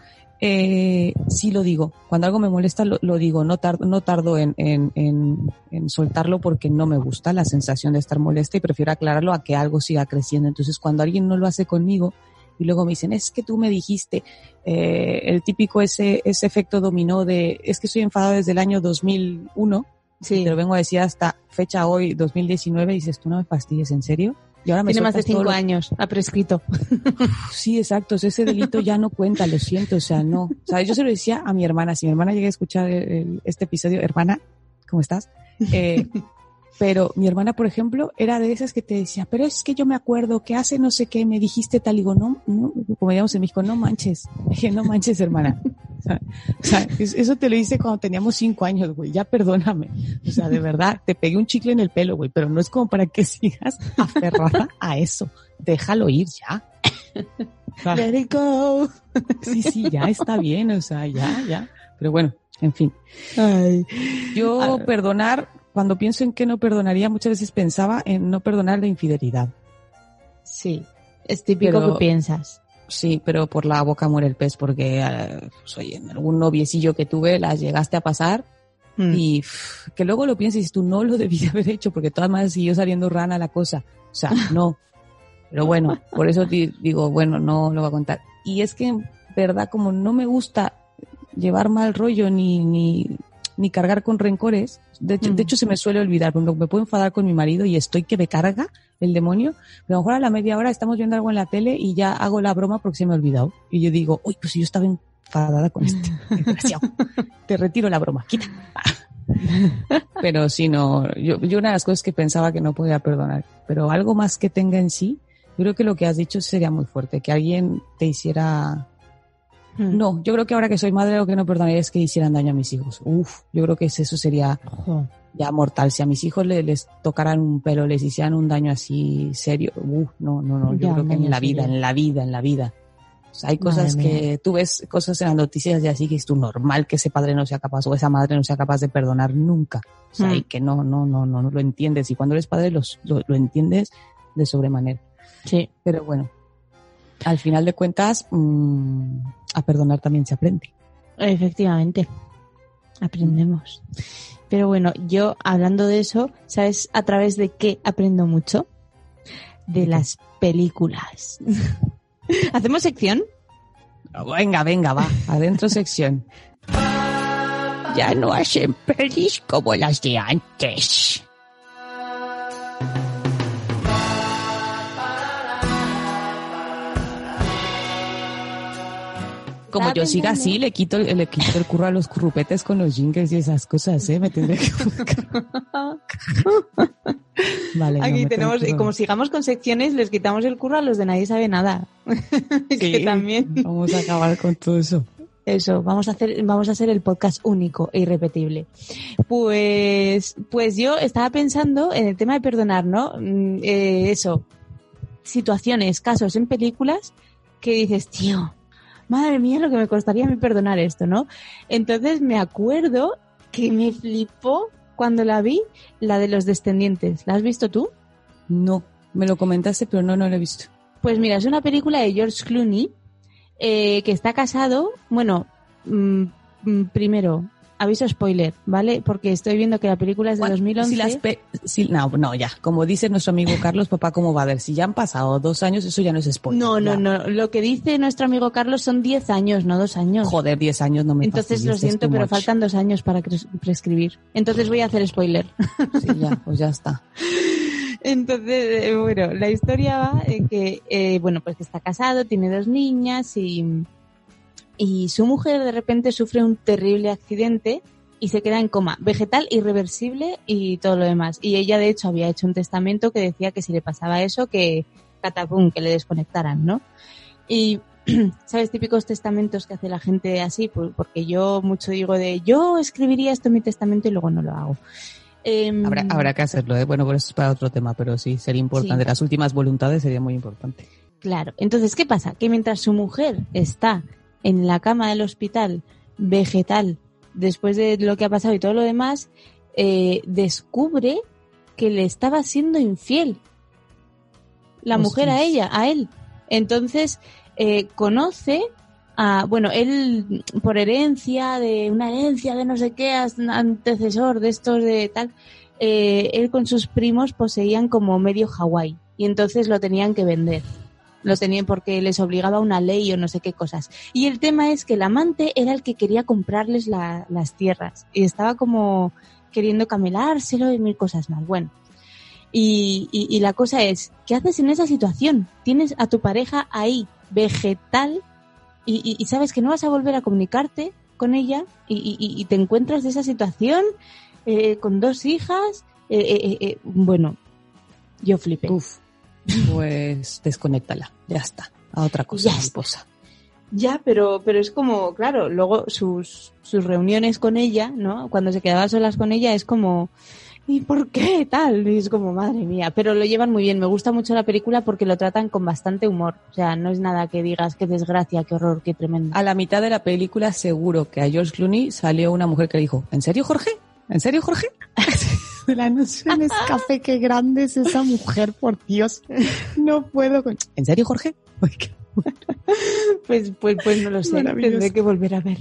S3: eh, sí lo digo. Cuando algo me molesta, lo, lo digo. No tardo, no tardo en, en, en, en soltarlo porque no me gusta la sensación de estar molesta y prefiero aclararlo a que algo siga creciendo. Entonces, cuando alguien no lo hace conmigo y luego me dicen, es que tú me dijiste, eh, el típico ese, ese efecto dominó de, es que estoy enfadado desde el año 2001.
S2: Sí.
S3: Te lo vengo a decir hasta fecha hoy, 2019, y dices, tú no me fastidies, ¿en serio? Y ahora me
S2: Tiene más de cinco
S3: lo-
S2: años, ha prescrito.
S3: Sí, exacto. o sea, Ese delito ya no cuenta, lo siento, o sea, no. ¿Sabes? Yo se lo decía a mi hermana. Si mi hermana llega a escuchar el- este episodio, hermana, ¿cómo estás? Eh, pero mi hermana, por ejemplo, era de esas que te decía, pero es que yo me acuerdo que hace no sé qué, me dijiste tal, y digo, no, no, como digamos en México, no manches. Dije, no manches, hermana. O sea, o sea, es- eso te lo hice cuando teníamos cinco años, güey, ya perdóname. O sea, de verdad, te pegué un chicle en el pelo, güey, pero no es como para que sigas aferrada a eso. Déjalo ir ya. O sea,
S2: Let it go.
S3: Sí, sí, ya está bien, o sea, ya, ya. Pero bueno, en fin. Yo perdonar, cuando pienso en qué no perdonaría, muchas veces pensaba en no perdonar la infidelidad.
S2: Sí, es típico
S3: Pero-
S2: que piensas.
S3: Sí, pero por la boca muere el pez, porque eh, pues, oye, en algún noviecillo que tuve las llegaste a pasar
S2: Mm.
S3: y pff, que luego lo dices, tú no lo debí de haber hecho, porque todas maneras siguió saliendo rana la cosa. O sea, no. Pero bueno, por eso di- digo, bueno, no lo voy a contar. Y es que, en verdad, como no me gusta llevar mal rollo ni, ni, ni cargar con rencores, de hecho, de
S2: Mm.
S3: hecho se me suele olvidar, por ejemplo, me puedo enfadar con mi marido y estoy que me carga el demonio, pero a lo mejor a la media hora estamos viendo algo en la tele y ya hago la broma porque se me ha olvidado. Y yo digo, uy, pues yo estaba enfadada con este desgraciado. Te retiro la broma, quita. Pero si no, yo, yo una de las cosas que pensaba que no podía perdonar, pero algo más que tenga en sí, yo creo que lo que has dicho sería muy fuerte, que alguien te hiciera...
S2: Mm.
S3: No, yo creo que ahora que soy madre lo que no perdonaría es que hicieran daño a mis hijos. Uf, yo creo que eso sería ya mortal. Si a mis hijos le- les tocaran un pelo, les hicieran un daño así serio, uf, no, no, no, yo
S2: Ya,
S3: creo que en la vida,
S2: serio.
S3: en la vida, en la vida. O sea, hay cosas
S2: Madre
S3: que tú ves cosas en las noticias y así que es tú normal que ese padre no sea capaz o esa madre no sea capaz de perdonar nunca. O sea,
S2: Mm.
S3: y que no, no, no, no, no lo entiendes. Y cuando eres padre los, lo, lo entiendes de sobremanera.
S2: Sí.
S3: Pero bueno, al final de cuentas, mm, a perdonar también se aprende.
S2: Efectivamente. Aprendemos. Pero bueno, yo hablando de eso, ¿sabes a través de qué aprendo mucho? De las películas. ¿Hacemos sección?
S3: Venga, venga, va. Adentro sección.
S7: Ya no hacen pelis como las de antes.
S3: Como yo siga así, le quito, le quito el curro a los currupetes con los jingles y esas cosas, ¿eh? Me tendré que Vale,
S2: Aquí tenemos, y como sigamos con secciones, les quitamos el curro a los de nadie sabe nada.
S3: Sí,
S2: también.
S3: Vamos a acabar con todo eso.
S2: Eso, vamos a hacer, vamos a hacer el podcast único e irrepetible. Pues, pues yo estaba pensando en el tema de perdonar, ¿no? Mm, eh, eso, situaciones, casos en películas que dices, tío, madre mía, lo que me costaría a mí perdonar esto, ¿no? Entonces me acuerdo que me flipó cuando la vi, la de los descendientes. ¿La has visto tú?
S3: No, me lo comentaste, pero no, no lo he visto.
S2: Pues mira, es una película de George Clooney eh, que está casado. Bueno, mm, mm, primero, aviso spoiler, ¿vale? Porque estoy viendo que la película es de 2011.
S3: Si las pe- si- no, no, ya. Como dice nuestro amigo Carlos, papá, ¿cómo va a ver? Si ya han pasado dos años, eso ya no es spoiler.
S2: No, no,
S3: ya.
S2: no. Lo que dice nuestro amigo Carlos son 10 años, no dos años.
S3: Joder, 10 años no me
S2: Entonces lo siento, pero
S3: much.
S2: faltan dos años para prescribir. Entonces voy a hacer spoiler.
S3: Sí, ya, pues ya está.
S2: Entonces, eh, bueno, la historia va en que, eh, bueno, pues que está casado, tiene dos niñas y, y su mujer de repente sufre un terrible accidente y se queda en coma, vegetal, irreversible y todo lo demás. Y ella, de hecho, había hecho un testamento que decía que si le pasaba eso, que catapum, que le desconectaran, ¿no? Y, ¿sabes? Típicos testamentos que hace la gente así, porque yo mucho digo de, yo escribiría esto en mi testamento y luego no lo hago. Em,
S3: Habrá, habrá que hacerlo, ¿eh? Bueno, pero eso es para otro tema, pero sí, sería importante.
S2: Sí.
S3: Las últimas voluntades sería muy importante.
S2: Claro. Entonces, ¿qué pasa? Que mientras su mujer está en la cama del hospital, vegetal, después de lo que ha pasado y todo lo demás, eh, descubre que le estaba siendo infiel. La mujer a ella, a él. Entonces, eh, conoce a, bueno, él por herencia, de una herencia de no sé qué, antecesor de estos de tal, eh, él con sus primos poseían como medio Hawái y entonces lo tenían que vender. Lo tenían porque les obligaba una ley o no sé qué cosas. Y el tema es que el amante era el que quería comprarles la- las tierras y estaba como queriendo camelárselo y mil cosas más. Bueno. Y, y- la cosa es, ¿qué haces en esa situación? Tienes a tu pareja ahí, vegetal, y, sabes que no vas a volver a comunicarte con ella y, te encuentras de esa situación eh, con dos hijas. eh, eh, eh, eh, bueno, yo flipé.
S3: Pues desconéctala, ya está. A otra cosa,
S2: Ya
S3: esposa.
S2: Ya, pero, pero es como, claro, luego sus, sus reuniones con ella, ¿no? Cuando se quedaba solas con ella es como, ¿y por qué tal? Y es como, madre mía, pero lo llevan muy bien. Me gusta mucho la película porque lo tratan con bastante humor. O sea, no es nada que digas, qué desgracia, qué horror, qué tremendo.
S3: A la mitad de la película seguro que a George Clooney salió una mujer que le dijo, ¿en serio, Jorge? ¿En serio, Jorge? El anuncio en café, qué grande es esa mujer, por Dios. No puedo con... ¿En serio, Jorge? Qué-
S2: Pues, pues, pues no lo sé, tendré que volver a ver.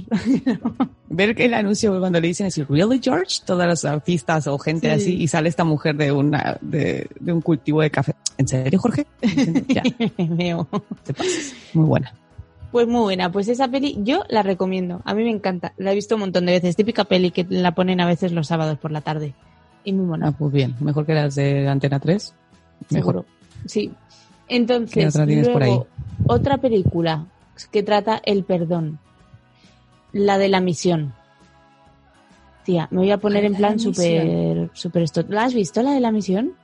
S3: Ver que el anuncio cuando le dicen así, ¿really, George? Todos los artistas o gente
S2: Sí.
S3: así, y sale esta mujer de una de, de un cultivo de café. ¿En serio, Jorge? ya, te pasas. Muy buena.
S2: Pues muy buena, pues esa peli yo la recomiendo. A mí me encanta, la he visto un montón de veces. Típica peli que la ponen a veces los sábados por la tarde. Y muy mona.
S3: Ah, pues bien. Mejor que las de Antena 3. Mejor.
S2: Seguro. Sí. Entonces,
S3: ¿Qué otra por
S2: película que trata el perdón. La de la misión. Tía, me voy a poner en
S3: la
S2: plan súper, súper esto. ¿La has visto, la de la misión?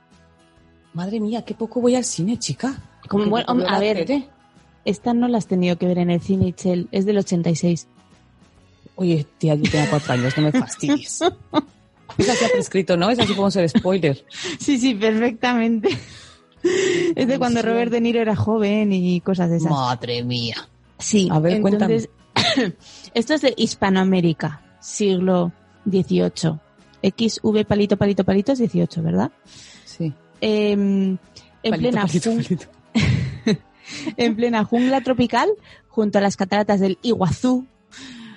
S3: Madre mía, qué poco voy al cine, chica.
S2: Como, bueno, a ver,
S3: tele.
S2: esta no la has tenido que ver en el cine, Itzel. Es del 86.
S3: Oye, tía, yo tengo cuatro años, no me fastidies. Esa se ha prescrito, ¿no? Esa sí podemos ser spoiler.
S2: Sí, sí, perfectamente. Es de cuando. Robert De Niro era joven y cosas de esas.
S3: Madre mía.
S2: Sí,
S3: A ver,
S2: entonces, esto es de Hispanoamérica, siglo XVIII. XV palito, palito, palito es 18, ¿verdad?
S3: Sí.
S2: Em, en,
S3: Palito,
S2: plena
S3: palito,
S2: jun-
S3: palito.
S2: en plena jungla tropical, junto a las cataratas del Iguazú,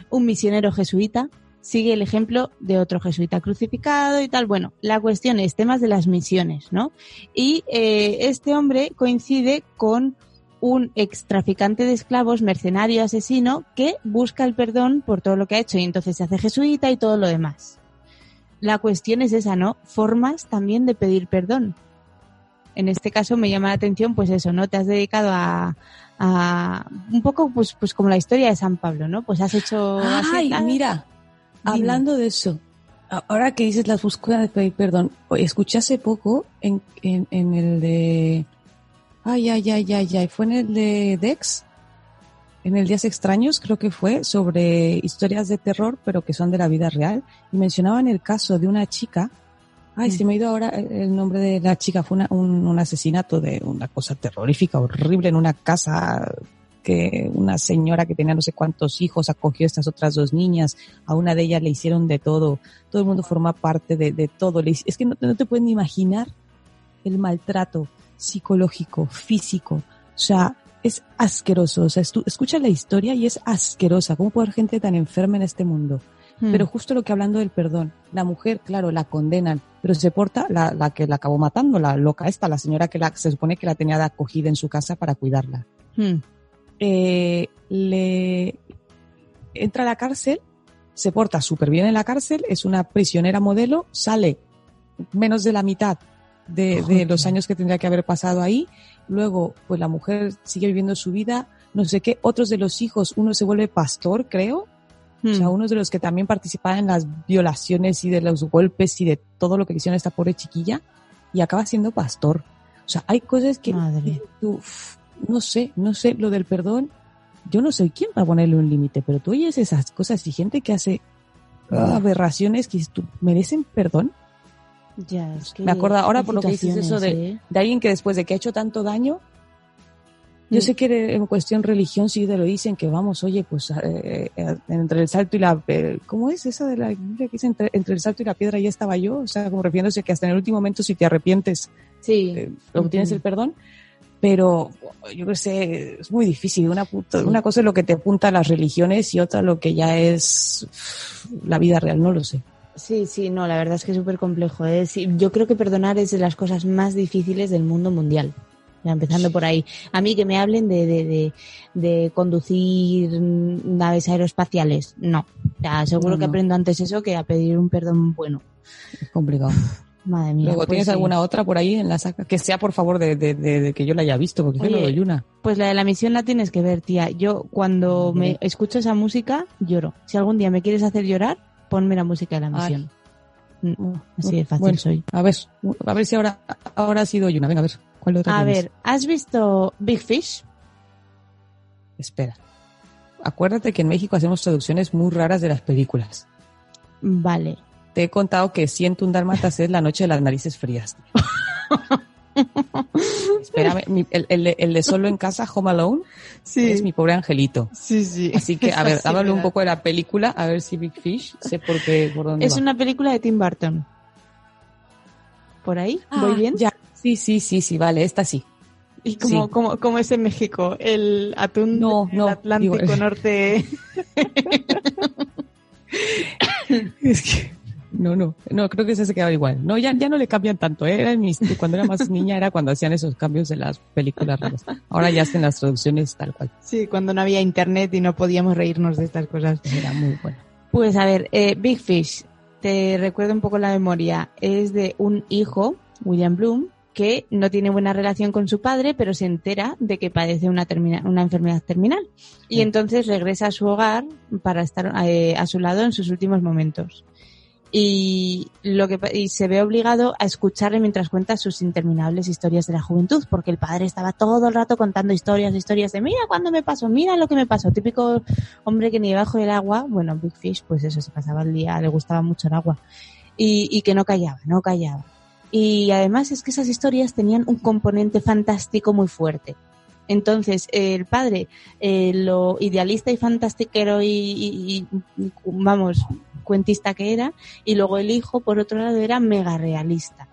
S2: un misionero jesuita sigue el ejemplo de otro jesuita crucificado y tal. Bueno, la cuestión es temas de las misiones, ¿no? Y eh, este hombre coincide con un ex traficante de esclavos, mercenario, asesino, que busca el perdón por todo lo que ha hecho y entonces se hace jesuita y todo lo demás. La cuestión es esa, ¿no? Formas también de pedir perdón. En este caso me llama la atención, pues eso, ¿no? Te has dedicado a, a un poco, pues, pues como la historia de San Pablo, ¿no? Pues has hecho.
S3: Ay,
S2: tal. Dime.
S3: hablando de eso, ahora que dices las búsquedas de pedir perdón, escuché hace poco en, en, en el de... Ay, ay, ay, ay, ay, fue en el de Dex, en el Días Extraños, creo que fue, sobre historias de terror, pero que son de la vida real, y mencionaban el caso de una chica, ay, se me ha ido ahora el el nombre de la chica, fue una- un, un asesinato de una cosa terrorífica, horrible, en una casa que una señora que tenía no sé cuántos hijos acogió a estas otras dos niñas, a una de ellas le hicieron de todo, todo el mundo forma parte de, de todo, es que no, no te pueden imaginar el maltrato psicológico, físico, o sea, es asqueroso, o sea, escucha la historia y es asquerosa, ¿cómo puede haber gente tan enferma en este mundo?
S2: Hmm.
S3: Pero justo lo que hablando del perdón, la mujer, claro, la condenan, pero se porta la, la que la acabó matando, la loca esta, la señora que la, se supone que la tenía de acogida en su casa para cuidarla
S2: Hmm.
S3: Eh, le entra a la cárcel, se porta súper bien en la cárcel, es una prisionera modelo, sale menos de la mitad de, de los años que tendría que haber pasado ahí, luego pues la mujer sigue viviendo su vida, no sé qué, otros de los hijos, uno se vuelve pastor, creo, o sea, uno de los que también participaba en las violaciones y de los golpes y de todo lo que le hicieron a esta pobre chiquilla, y acaba siendo pastor. O sea, hay cosas que tú, uf, no sé, no sé, lo del perdón, yo no soy quien para ponerle un límite, pero tú oyes esas cosas y gente que hace
S2: Ah.
S3: aberraciones que tú, merecen perdón.
S2: Ya, es que
S3: Me acuerdo ahora por lo que dices eso de,
S2: ¿eh?
S3: de alguien que después de que ha hecho tanto daño, yo
S2: Mm.
S3: sé que en cuestión religión sí te lo dicen, que vamos, oye, pues eh, eh, entre el salto y la... eh, ¿Cómo es esa de la Biblia que dice entre, entre el salto y la piedra ya estaba yo? O sea, como refiriéndose que hasta en el último momento si te arrepientes,
S2: sí.
S3: eh, obtienes el perdón. Pero yo qué sé, es muy difícil. Una, puta- una cosa es lo que te apunta a las religiones y otra lo que ya es la vida real, no lo sé.
S2: Sí, sí, no, la verdad es que es súper complejo. ¿eh? Sí, yo creo que perdonar es de las cosas más difíciles del mundo mundial. Ya, empezando por ahí. A mí que me hablen de, de, de, de conducir naves aeroespaciales, no. Ya, seguro
S3: No,
S2: que aprendo antes eso que a pedir un perdón bueno.
S3: Es complicado.
S2: Madre mía.
S3: Luego,
S2: pues
S3: ¿tienes
S2: sí.
S3: alguna otra por ahí en la saca? Que sea, por favor, de, de, de- de que yo la haya visto, porque yo no doy una.
S2: Pues la de la misión la tienes que ver, tía. Yo cuando me escucho esa música, lloro. Si algún día me quieres hacer llorar, ponme la música de la misión. Mm, Así de fácil
S3: Bueno,
S2: soy.
S3: A ver, a ver si ahora, ahora sí doy una. Venga, a ver, ¿cuál otra
S2: A ver, ¿has visto Big Fish?
S3: Espera. Acuérdate que en México hacemos traducciones muy raras de las películas.
S2: Vale.
S3: Te he contado que Siento un Dálmatas es la noche de las narices frías. Espérame, mi- el, el de- el de Solo en Casa, Home Alone, es mi pobre angelito.
S2: Sí, sí.
S3: Así que, a ver,
S2: Sí,
S3: háblame un poco de la película, a ver si Big Fish, sé por qué, por dónde
S2: Es
S3: va.
S2: una película de Tim Burton. ¿Por ahí? ¿Voy
S3: Ah,
S2: bien?
S3: Ya, sí, sí, sí, sí, vale, esta sí.
S2: ¿Y cómo,
S3: Sí.
S2: cómo, cómo es en México? ¿El atún
S3: No,
S2: del
S3: no,
S2: Atlántico
S3: digo-
S2: Norte?
S3: Es que, no, no, no, creo que ese se quedaba igual. No, ya, ya no le cambian tanto. ¿eh? Era en mis- cuando era más niña era cuando hacían esos cambios de las películas raras. Ahora ya hacen las traducciones tal cual.
S2: Sí, cuando no había internet y no podíamos reírnos de estas cosas.
S3: Era muy bueno.
S2: Pues a ver, eh, Big Fish, te recuerdo un poco la memoria. Es de un hijo, William Bloom, que no tiene buena relación con su padre, pero se entera de que padece una, termina- una enfermedad terminal. Y entonces regresa a su hogar para estar eh, a su lado en sus últimos momentos. Y, lo que, y se ve obligado a escucharle mientras cuenta sus interminables historias de la juventud, porque el padre estaba todo el rato contando historias, historias de mira cuándo me pasó, mira lo que me pasó. Típico hombre que ni debajo del agua, bueno, Big Fish, pues eso, se pasaba el día, le gustaba mucho el agua. Y, y que no callaba, no callaba. Y además es que esas historias tenían un componente fantástico muy fuerte. Entonces, el padre, eh, lo idealista y fantastiquero y, y- y, vamos, cuentista que era, y luego el hijo, por otro lado, era mega realista.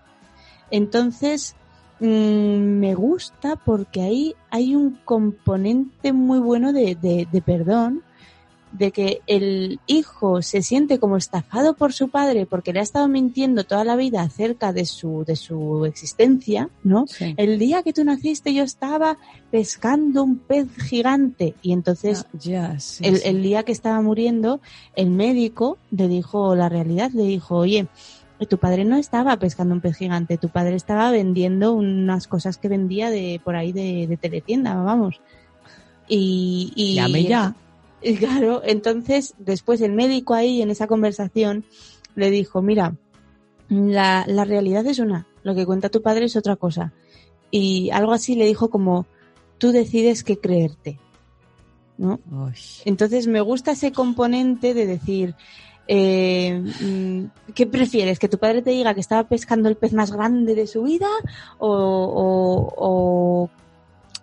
S2: Entonces, mm, me gusta porque ahí hay un componente muy bueno de, perdón de que el hijo se siente como estafado por su padre porque le ha estado mintiendo toda la vida acerca de su, de su existencia, ¿no? El día que tú naciste yo estaba pescando un pez gigante y entonces
S8: Ah, sí,
S2: el,
S8: sí.
S2: el día que estaba muriendo, el médico le dijo la realidad, le dijo, oye, tu padre no estaba pescando un pez gigante, tu padre estaba vendiendo unas cosas que vendía de por ahí de, de teletienda, vamos. Y, y
S8: Llame ya.
S2: y claro, entonces después el médico ahí en esa conversación le dijo, mira, la, la realidad es una, lo que cuenta tu padre es otra cosa. Y algo así le dijo como, tú decides qué creerte. ¿no? Entonces me gusta ese componente de decir, eh, mm, ¿qué prefieres? ¿Que tu padre te diga que estaba pescando el pez más grande de su vida? O, o, o-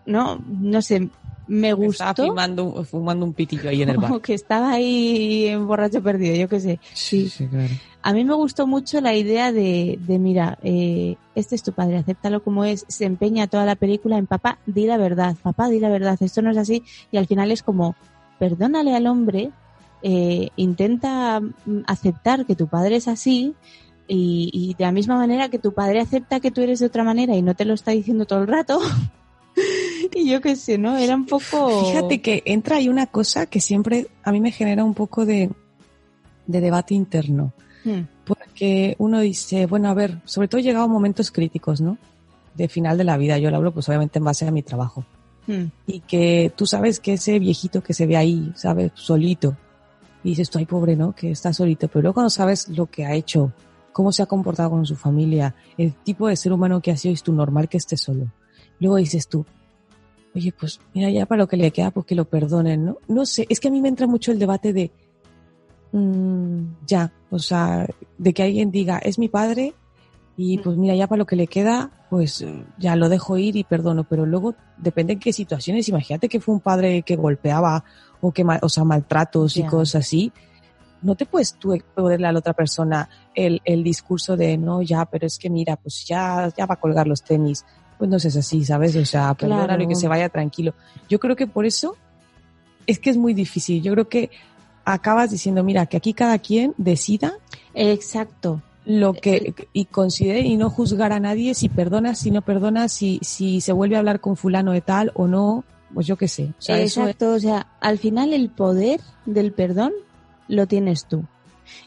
S2: no, no sé, me
S8: Estaba
S2: gustó.
S8: fumando, un- fumando un pitillo ahí en el bar.
S2: Como que estaba ahí en borracho perdido, yo qué sé. Sí.
S8: claro.
S2: A mí me gustó mucho la idea de, de mira, eh, este es tu padre, acéptalo como es, se empeña toda la película en papá, di la verdad, papá, di la verdad, esto no es así, y al final es como, perdónale al hombre, eh, intenta mm, aceptar que tu padre es así, y, y de la misma manera que tu padre acepta que tú eres de otra manera y no te lo está diciendo todo el rato. y yo qué sé, ¿no? Era un poco...
S3: Fíjate que entra ahí una cosa que siempre a mí me genera un poco de, de debate interno.
S2: Hmm.
S3: Porque uno dice, bueno, a ver, sobre todo he llegado a momentos críticos, ¿no? De final de la vida. Yo lo hablo, pues obviamente en base a mi trabajo.
S2: Hmm.
S3: Y que tú sabes que ese viejito que se ve ahí, ¿sabes? Solito. Y dices tú, ay, pobre, ¿no? Que está solito. Pero luego cuando sabes lo que ha hecho, cómo se ha comportado con su familia, el tipo de ser humano que ha sido, es tú normal que esté solo. Luego dices tú, oye, pues mira, ya para lo que le queda, pues que lo perdonen, ¿no? No sé, es que a mí me entra mucho el debate de, mm, ya, o sea, de que alguien diga, es mi padre y pues mira, ya para lo que le queda, pues ya lo dejo ir y perdono, pero luego depende en qué situaciones, imagínate que fue un padre que golpeaba o que, o sea, maltratos y
S2: Ya.
S3: cosas así, no te puedes tú ponerle a la otra persona el, el discurso de no, ya, pero es que mira, pues ya, ya va a colgar los tenis. Pues no es así, ¿sabes? O sea, perdónalo y que se vaya tranquilo. Yo creo que por eso es que es muy difícil. Yo creo que acabas diciendo, mira, que aquí cada quien decida
S2: Exacto.
S3: lo que y considere y no juzgar a nadie si perdona, si no perdona, si, si se vuelve a hablar con fulano de tal o no, pues yo qué sé. O sea, eso es-
S2: Exacto, o sea, al final el poder del perdón lo tienes tú.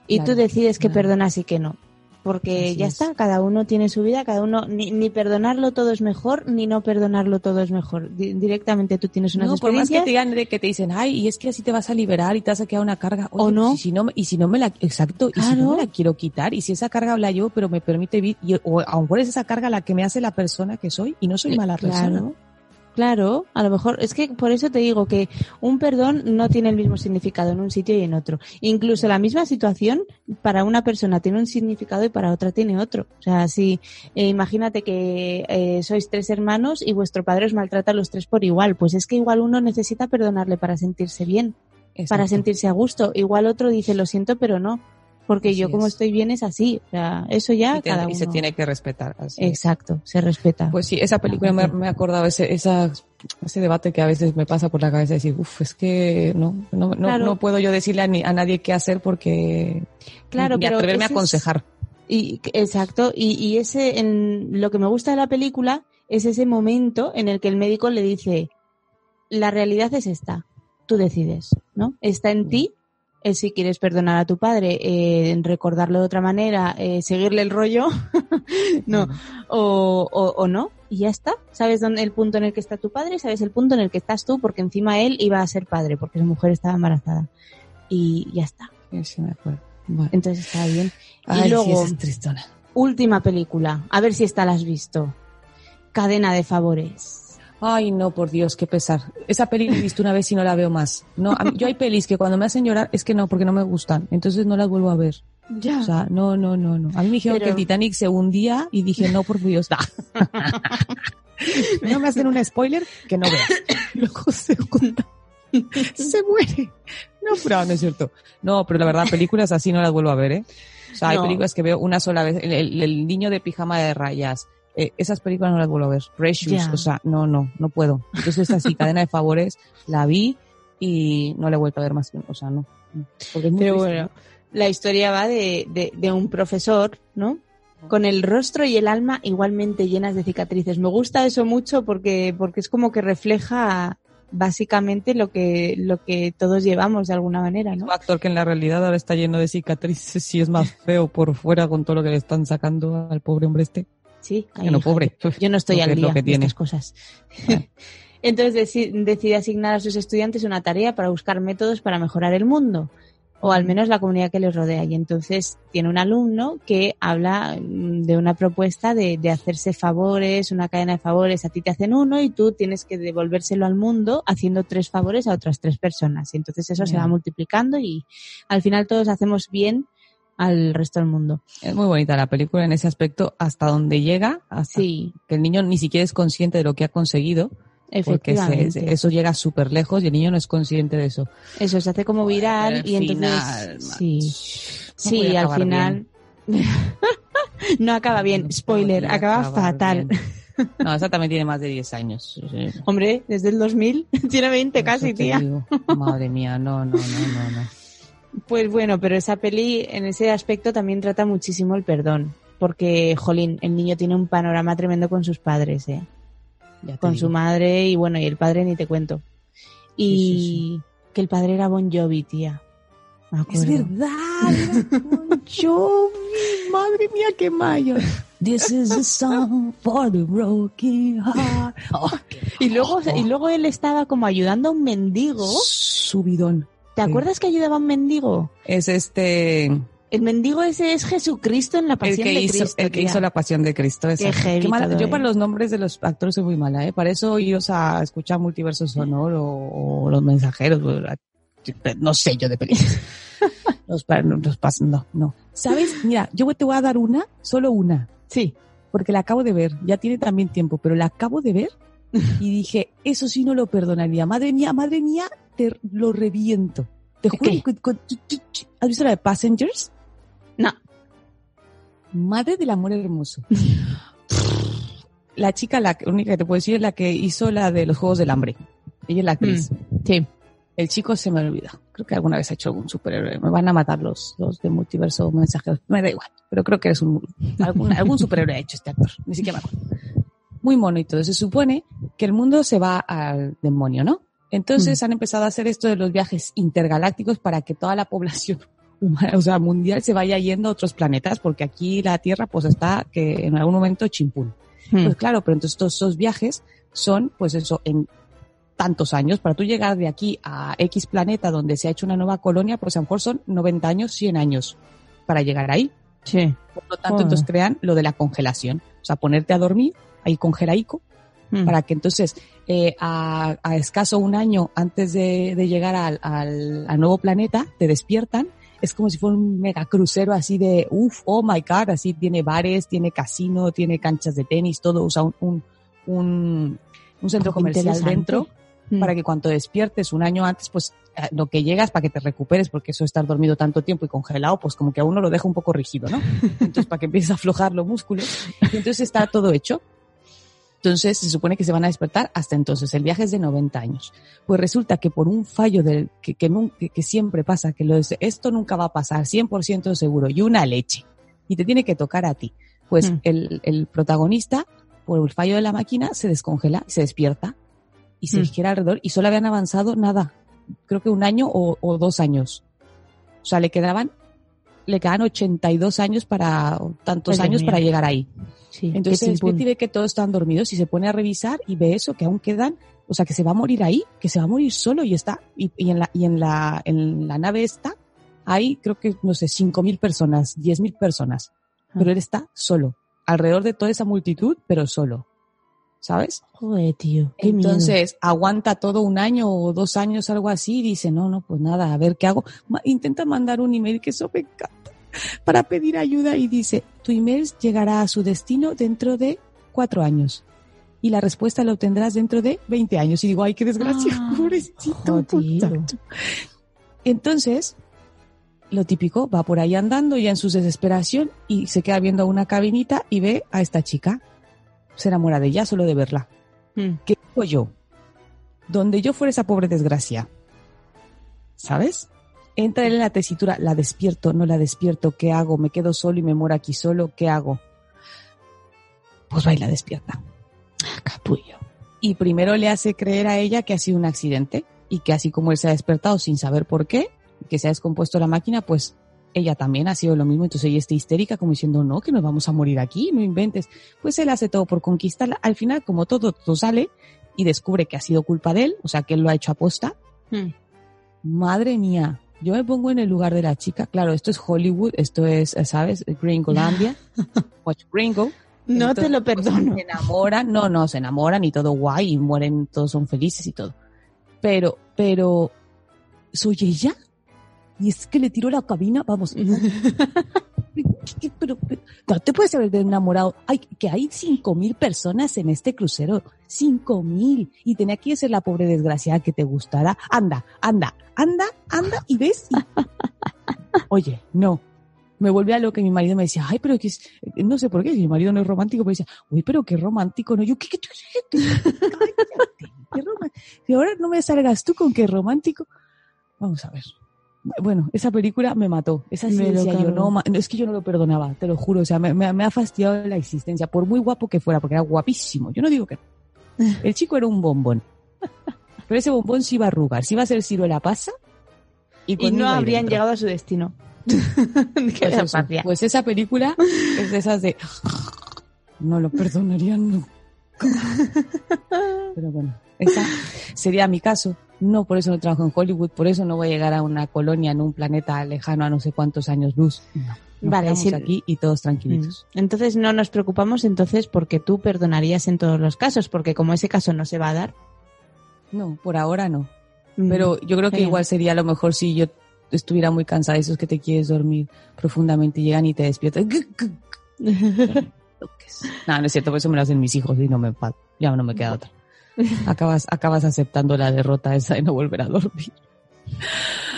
S2: Y
S3: Claro,
S2: tú decides que
S3: claro.
S2: perdonas y que no. Porque
S3: Así
S2: ya
S3: es.
S2: está, cada uno tiene su vida, cada uno, ni, ni perdonarlo todo es mejor, ni no perdonarlo todo es mejor. Di- directamente tú tienes unas
S3: no, por más que te digan de que te dicen, ay, y es que así te vas a liberar y te vas a quedar una carga. Oye,
S2: ¿O no?
S3: Y si no, me- y si no me la, exacto, y si no
S2: Claro.
S3: me la quiero quitar, y si esa carga la llevo, pero me permite vivir, y, o a lo mejor es esa carga la que me hace la persona que soy, y no soy mala persona.
S2: Claro, a lo mejor es que por eso te digo que un perdón no tiene el mismo significado en un sitio y en otro. Incluso la misma situación para una persona tiene un significado y para otra tiene otro. O sea, si eh, imagínate que eh, sois tres hermanos y vuestro padre os maltrata a los tres por igual, pues es que igual uno necesita perdonarle para sentirse bien, para sentirse a gusto. Igual otro dice lo siento, pero no. Porque
S3: Así
S2: yo como
S3: es.
S2: estoy bien es así. O sea, eso ya
S3: y, te-
S2: cada
S3: y se
S2: uno-
S3: tiene que respetar. así.
S2: Exacto, se respeta.
S3: Pues sí, esa película me, me ha acordado ese, esa, ese debate que a veces me pasa por la cabeza, decir, uff, es que no, no, no,
S2: Claro.
S3: no puedo yo decirle a, ni- a nadie qué hacer porque
S2: Claro,
S3: ni
S2: pero
S3: atreverme a aconsejar.
S2: Y, exacto, y, y ese, en, lo que me gusta de la película es ese momento en el que el médico le dice, la realidad es esta, tú decides, ¿no? Está en ti, eh, si quieres perdonar a tu padre, eh, recordarlo de otra manera, eh, seguirle el rollo, no, o, o, o no, y ya está. Sabes dónde, el punto en el que está tu padre, sabes el punto en el que estás tú, porque encima él iba a ser padre, porque su mujer estaba embarazada. Y ya está.
S3: Sí, me acuerdo. Bueno.
S2: Entonces está bien.
S3: Ay,
S2: y luego,
S3: esa es tristona.
S2: última película. A ver si esta la has visto. Cadena de favores.
S3: Ay, no, por Dios, qué pesar. Esa peli la he visto una vez y no la veo más. No, mí- yo hay pelis que cuando me hacen llorar es que no, porque no me gustan. Entonces no las vuelvo a ver.
S2: Ya.
S3: O sea, no, no, no, no. A mí me dijeron
S2: Pero-
S3: que el Titanic se hundía y dije, no, por Dios, da. no me hacen un spoiler que no. Luego se. Se muere. No, pero no es cierto. No, pero la verdad, películas así no las vuelvo a ver, ¿eh? O sea, hay películas que veo una sola vez. El, el- el niño de pijama de rayas. Eh, esas películas no las vuelvo a ver. Precious, o sea, no, no, no puedo. Entonces, así, cadena de favores, la vi y no le he vuelto a ver más. O sea, no. no, porque es muy
S2: Pero
S3: triste,
S2: bueno, la historia va de, de, de un profesor, ¿no? Con el rostro y el alma igualmente llenas de cicatrices. Me gusta eso mucho porque, porque es como que refleja básicamente lo que, lo que todos llevamos de alguna manera, ¿no?
S3: Un actor que en la realidad ahora está lleno de cicatrices y es más feo por fuera con todo lo que le están sacando al pobre hombre este.
S2: Sí, ay,
S3: Bueno, pobre.
S2: Yo no estoy al día de estas cosas. Entonces deci- decide asignar a sus estudiantes una tarea para buscar métodos para mejorar el mundo, o al menos la comunidad que les rodea. Y entonces tiene un alumno que habla mm, de una propuesta de, de hacerse favores, una cadena de favores. A ti te hacen uno y tú tienes que devolvérselo al mundo haciendo tres favores a otras tres personas. Y entonces eso se va multiplicando y al final todos hacemos bien al resto del mundo.
S3: Es muy bonita la película en ese aspecto, hasta donde llega, hasta
S2: Sí.
S3: que el niño ni siquiera es consciente de lo que ha conseguido, porque se- eso llega súper lejos y el niño no es consciente de eso.
S2: Eso se hace como viral y entonces sí, sí, al final no acaba bien. Spoiler, acaba fatal.
S3: bien. No, esa también tiene más de 10 años. sí.
S2: Hombre, desde el 2000 tiene 20 casi,
S3: Eso
S2: tía.
S3: digo. Madre mía, no, no, no, no, no.
S2: Pues bueno, pero esa peli en ese aspecto también trata muchísimo el perdón, porque jolín, el niño tiene un panorama tremendo con sus padres, eh. Con
S3: digo.
S2: su madre y bueno, y el padre ni te cuento. Y
S3: Sí, sí,
S2: que el padre era Bon Jovi, tía. Me
S3: Es verdad. Yo, madre mía, qué mayor. This is a song for the broken heart. Oh,
S2: Y luego, y luego él estaba como ayudando a un mendigo.
S3: subidón.
S2: ¿Te acuerdas que ayudaba a un mendigo?
S3: Es este
S2: El mendigo ese es Jesucristo en la
S3: el
S2: pasión
S3: que
S2: de
S3: hizo
S2: Cristo.
S3: el que
S2: tía.
S3: hizo la pasión de Cristo.
S2: heavy
S3: Qué mala- Yo para los nombres de los actores soy muy mala, ¿eh? Para eso iros a escuchar Multiverso Sonoro o, o Los Mensajeros. o la- No sé yo de películas. los, los pas- no, no. ¿Sabes? Mira, yo te voy a dar una, solo una.
S2: Sí.
S3: Porque la acabo de ver, ya tiene también tiempo, pero la acabo de ver y dije, eso sí no lo perdonaría. Madre mía, madre mía, te lo reviento. Te juro
S2: ¿Qué?
S3: que- que- ¿Has visto la de Passengers?
S2: No.
S3: Madre del amor hermoso. la chica, la única que te puedo decir, es la que hizo la de los Juegos del Hambre. Ella es la actriz.
S2: Sí.
S3: El chico se me olvida. Creo que alguna vez ha hecho algún superhéroe. Me van a matar los, los de multiverso mensajeros. Me da igual. Pero creo que es un, algún, algún superhéroe ha hecho este actor. Ni siquiera me acuerdo. Muy mono y todo. Se supone que el mundo se va al demonio, ¿no? Entonces han empezado a hacer esto de los viajes intergalácticos para que toda la población humana, o sea, mundial se vaya yendo a otros planetas, porque aquí la Tierra pues está que en algún momento chimpún.
S2: Hmm.
S3: Pues claro, pero entonces todos esos viajes son, pues eso, en tantos años. Para tú llegar de aquí a X planeta donde se ha hecho una nueva colonia, pues a lo mejor son 90 años, 100 años para llegar ahí.
S2: Sí.
S3: Por lo tanto,
S2: Joder.
S3: entonces crean lo de la congelación. O sea, ponerte a dormir ahí congelaico
S2: Mm.
S3: para que entonces eh, a, a escaso un año antes de, de llegar al, al, al nuevo planeta te despiertan. Es como si fuera un mega crucero así de, uff, oh my god, así tiene bares, tiene casino, tiene canchas de tenis, todo, o sea, un, un, un, un centro comercial dentro
S2: Mm.
S3: para que cuando despiertes un año antes, pues eh, lo que llegas para que te recuperes, porque eso de estar dormido tanto tiempo y congelado, pues como que a uno lo deja un poco rígido, ¿no? Entonces, para que empieces a aflojar los músculos. Y entonces está todo hecho. Entonces, se supone que se van a despertar hasta entonces. El viaje es de 90 años. Pues resulta que por un fallo del, que, que, que- que siempre pasa, que lo de esto nunca va a pasar, 100% seguro, y una leche, y te tiene que tocar a ti. Pues
S2: Mm.
S3: el, el protagonista, por el fallo de la máquina, se descongela, se despierta, y se
S2: Mm.
S3: gira alrededor, y solo habían avanzado nada, creo que un año o, o dos años. O sea, le quedaban, le quedan 82 años para, tantos
S2: Ay,
S3: años para llegar ahí.
S2: Sí,
S3: Entonces
S2: qué
S3: se
S2: chimpún.
S3: despierta y ve que todos están dormidos y se pone a revisar y ve eso, que aún quedan, o sea, que se va a morir ahí, que se va a morir solo y está, y, y en la, y en la, en la nave esta hay, creo que, no sé, 5.000 personas, 10.000 personas, pero él está solo, alrededor de toda esa multitud, pero solo. ¿Sabes?
S2: Joder, tío. qué miedo.
S3: Entonces aguanta todo un año o dos años, algo así, y dice, no, no, pues nada, a ver qué hago. Ma- Intenta mandar un email, que eso me encanta, para pedir ayuda y dice, tu email llegará a su destino dentro de cuatro años. Y la respuesta la obtendrás dentro de 20 años. Y digo, ay, qué desgracia,
S2: Ah,
S3: pobrecito.
S2: jodido.
S3: muchacho". Entonces, lo típico, va por ahí andando ya en su desesperación y se queda viendo a una cabinita y ve a esta chica. Se enamora de ella solo de verla.
S2: Mm.
S3: ¿Qué digo yo? Donde yo fuera esa pobre desgracia ¿sabes? Entra él en la tesitura, la despierto, no la despierto, ¿qué hago? ¿Me quedo solo y me muero aquí solo? ¿Qué hago? Pues va y la despierta. Capullo. Y primero le hace creer a ella que ha sido un accidente y que así como él se ha despertado sin saber por qué, que se ha descompuesto la máquina, pues ella también ha sido lo mismo. Entonces ella está histérica como diciendo, no, que nos vamos a morir aquí, no inventes. Pues él hace todo por conquistarla. Al final, como todo, todo sale y descubre que ha sido culpa de él, o sea, que él lo ha hecho aposta.
S2: Hmm.
S3: Madre mía, yo me pongo en el lugar de la chica. Claro, esto es Hollywood, esto es, ¿sabes? Gringolandia. Watch Gringo.
S2: No te lo perdono.
S3: Se enamoran, no, no, se enamoran y todo guay y mueren, todos son felices y todo. Pero, pero, ¿soy ella? Y es que le tiró la cabina, vamos. pero, pero, no te puedes haber enamorado. Ay, que hay cinco mil personas en este crucero. Cinco mil. Y tenía que ser la pobre desgraciada que te gustara. Anda, anda, anda, anda y ves. y- Oye, no. Me volví a lo que mi marido me decía, ay, pero que es, no sé por qué, mi marido no es romántico, pero decía, uy, pero qué romántico, no, yo, ¿qué, qué, qué, qué, qué romántico. Y ahora no me salgas tú con qué romántico. Vamos a ver. Bueno, esa película me mató. Esa sí
S2: Me
S3: decía yo, no, es que yo no lo perdonaba, te lo juro. O sea, me, me- me ha fastidiado la existencia, por muy guapo que fuera, porque era guapísimo. Yo no digo que. El chico era un bombón. Pero ese bombón se iba a arrugar, se iba a hacer ciruela pasa. Y,
S2: no habrían
S3: dentro.
S2: llegado a su destino.
S3: Pues, eso. Pues esa película es de esas de no lo perdonarían nunca. Pero bueno, esa sería mi caso. No, por eso no trabajo en Hollywood, por eso no voy a llegar a una colonia en un planeta lejano a no sé cuántos años luz. No, nos
S2: Vale,
S3: aquí y todos tranquilitos.
S2: Entonces no nos preocupamos entonces porque tú perdonarías en todos los casos, porque como ese caso no se va a dar.
S3: No, por ahora no.
S2: Mm.
S3: Pero yo creo que
S2: Genial.
S3: igual sería a lo mejor si yo estuviera muy cansada, esos que te quieres dormir profundamente y llegan y te despiertan. No, no es cierto, por eso me lo hacen mis hijos y no me ya no me queda otra. Acabas, acabas aceptando la derrota esa de no volver a dormir.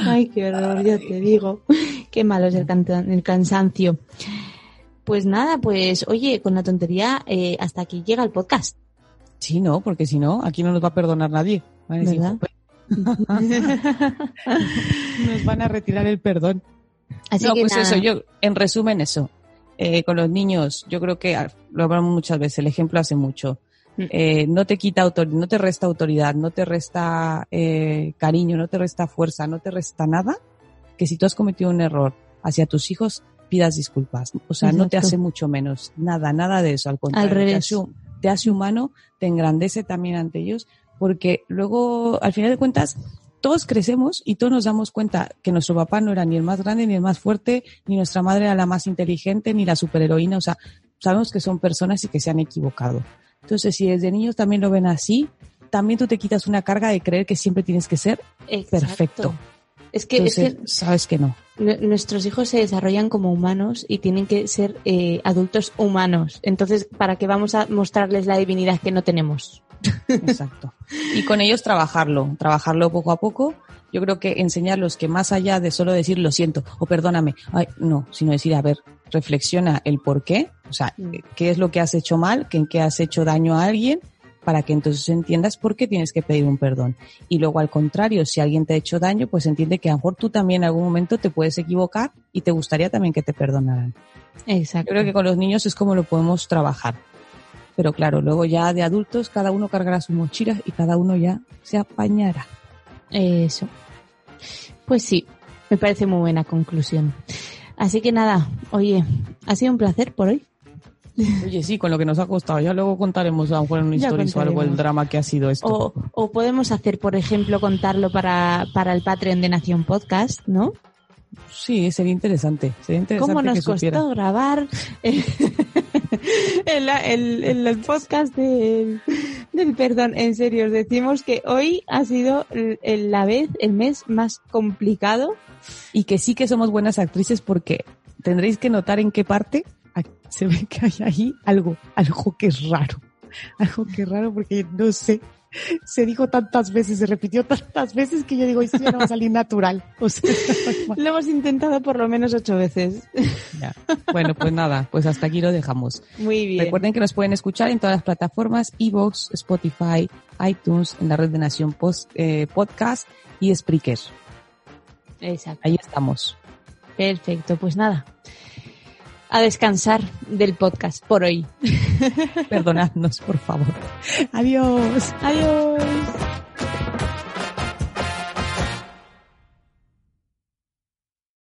S2: Ay, qué horror, yo te digo. Qué malo es el, el cansancio. Pues nada, pues oye, con la tontería, eh, hasta aquí llega el podcast.
S3: Sí, no, porque si no, aquí no nos va a perdonar nadie. Nos van a retirar el perdón.
S2: Así
S3: no,
S2: que
S3: pues
S2: nada.
S3: eso, yo, en resumen eso. Eh, con los niños, yo creo que lo hablamos muchas veces, el ejemplo hace mucho. Eh, no te quita autor, no te resta autoridad, no te resta eh, cariño, no te resta fuerza, no te resta nada, que si tú has cometido un error hacia tus hijos, pidas disculpas. O sea, no te hace mucho menos, nada, nada de eso, al contrario, te
S2: revés.
S3: hace, te hace humano, te engrandece también ante ellos, porque luego, al final de cuentas, todos crecemos y todos nos damos cuenta que nuestro papá no era ni el más grande, ni el más fuerte, ni nuestra madre era la más inteligente, ni la superheroína. O sea, sabemos que son personas y que se han equivocado. Entonces, si desde niños también lo ven así, también tú te quitas una carga de creer que siempre tienes que ser
S2: Exacto.
S3: perfecto.
S2: Es que, es
S3: Entonces,
S2: que
S3: sabes que no.
S2: nu- nuestros hijos se desarrollan como humanos y tienen que ser eh, adultos humanos. Entonces, ¿para qué vamos a mostrarles la divinidad que no tenemos?
S3: Exacto. Y con ellos trabajarlo, trabajarlo poco a poco. Yo creo que enseñarlos que más allá de solo decir lo siento o perdóname, ay, no, sino decir, a ver, reflexiona el por qué, o sea,
S2: Mm.
S3: qué es lo que has hecho mal, que en qué has hecho daño a alguien, para que entonces entiendas por qué tienes que pedir un perdón. Y luego al contrario, si alguien te ha hecho daño, pues entiende que a lo mejor tú también en algún momento te puedes equivocar y te gustaría también que te perdonaran.
S2: Exacto.
S3: Yo creo que con los niños es como lo podemos trabajar. Pero claro, luego ya de adultos cada uno cargará su mochila y cada uno ya se apañará.
S2: Eso. Pues sí, me parece muy buena conclusión. Así que nada, oye, ha sido un placer por hoy.
S3: Oye, sí, con lo que nos ha costado. Ya luego contaremos a lo mejor en una historia o algo el drama que ha sido esto.
S2: O, o podemos hacer, por ejemplo, contarlo para, para el Patreon de Nación Podcast, ¿no?
S3: Sí, sería interesante. Sería interesante
S2: ¿Cómo nos
S3: que
S2: costó grabar el, el, el- el- el podcast del, del perdón? En serio, os decimos que hoy ha sido la vez, el mes más complicado.
S3: Y que sí que somos buenas actrices porque tendréis que notar en qué parte se ve que hay ahí algo, algo que es raro. Algo que es raro porque no sé. Se dijo tantas veces, se repitió tantas veces que yo digo, esto ya no va a salir natural. O sea,
S2: Lo hemos intentado por lo menos ocho veces.
S3: ya. Bueno, pues nada, pues hasta aquí lo dejamos.
S2: Muy bien.
S3: Recuerden que nos pueden escuchar en todas las plataformas, Evox, Spotify, iTunes, en la red de Nación Post, eh, Podcast y Spreaker.
S2: Exacto.
S3: Ahí estamos.
S2: Perfecto, pues nada. A descansar del podcast por hoy.
S3: Perdonadnos, por favor. Adiós.
S2: Adiós.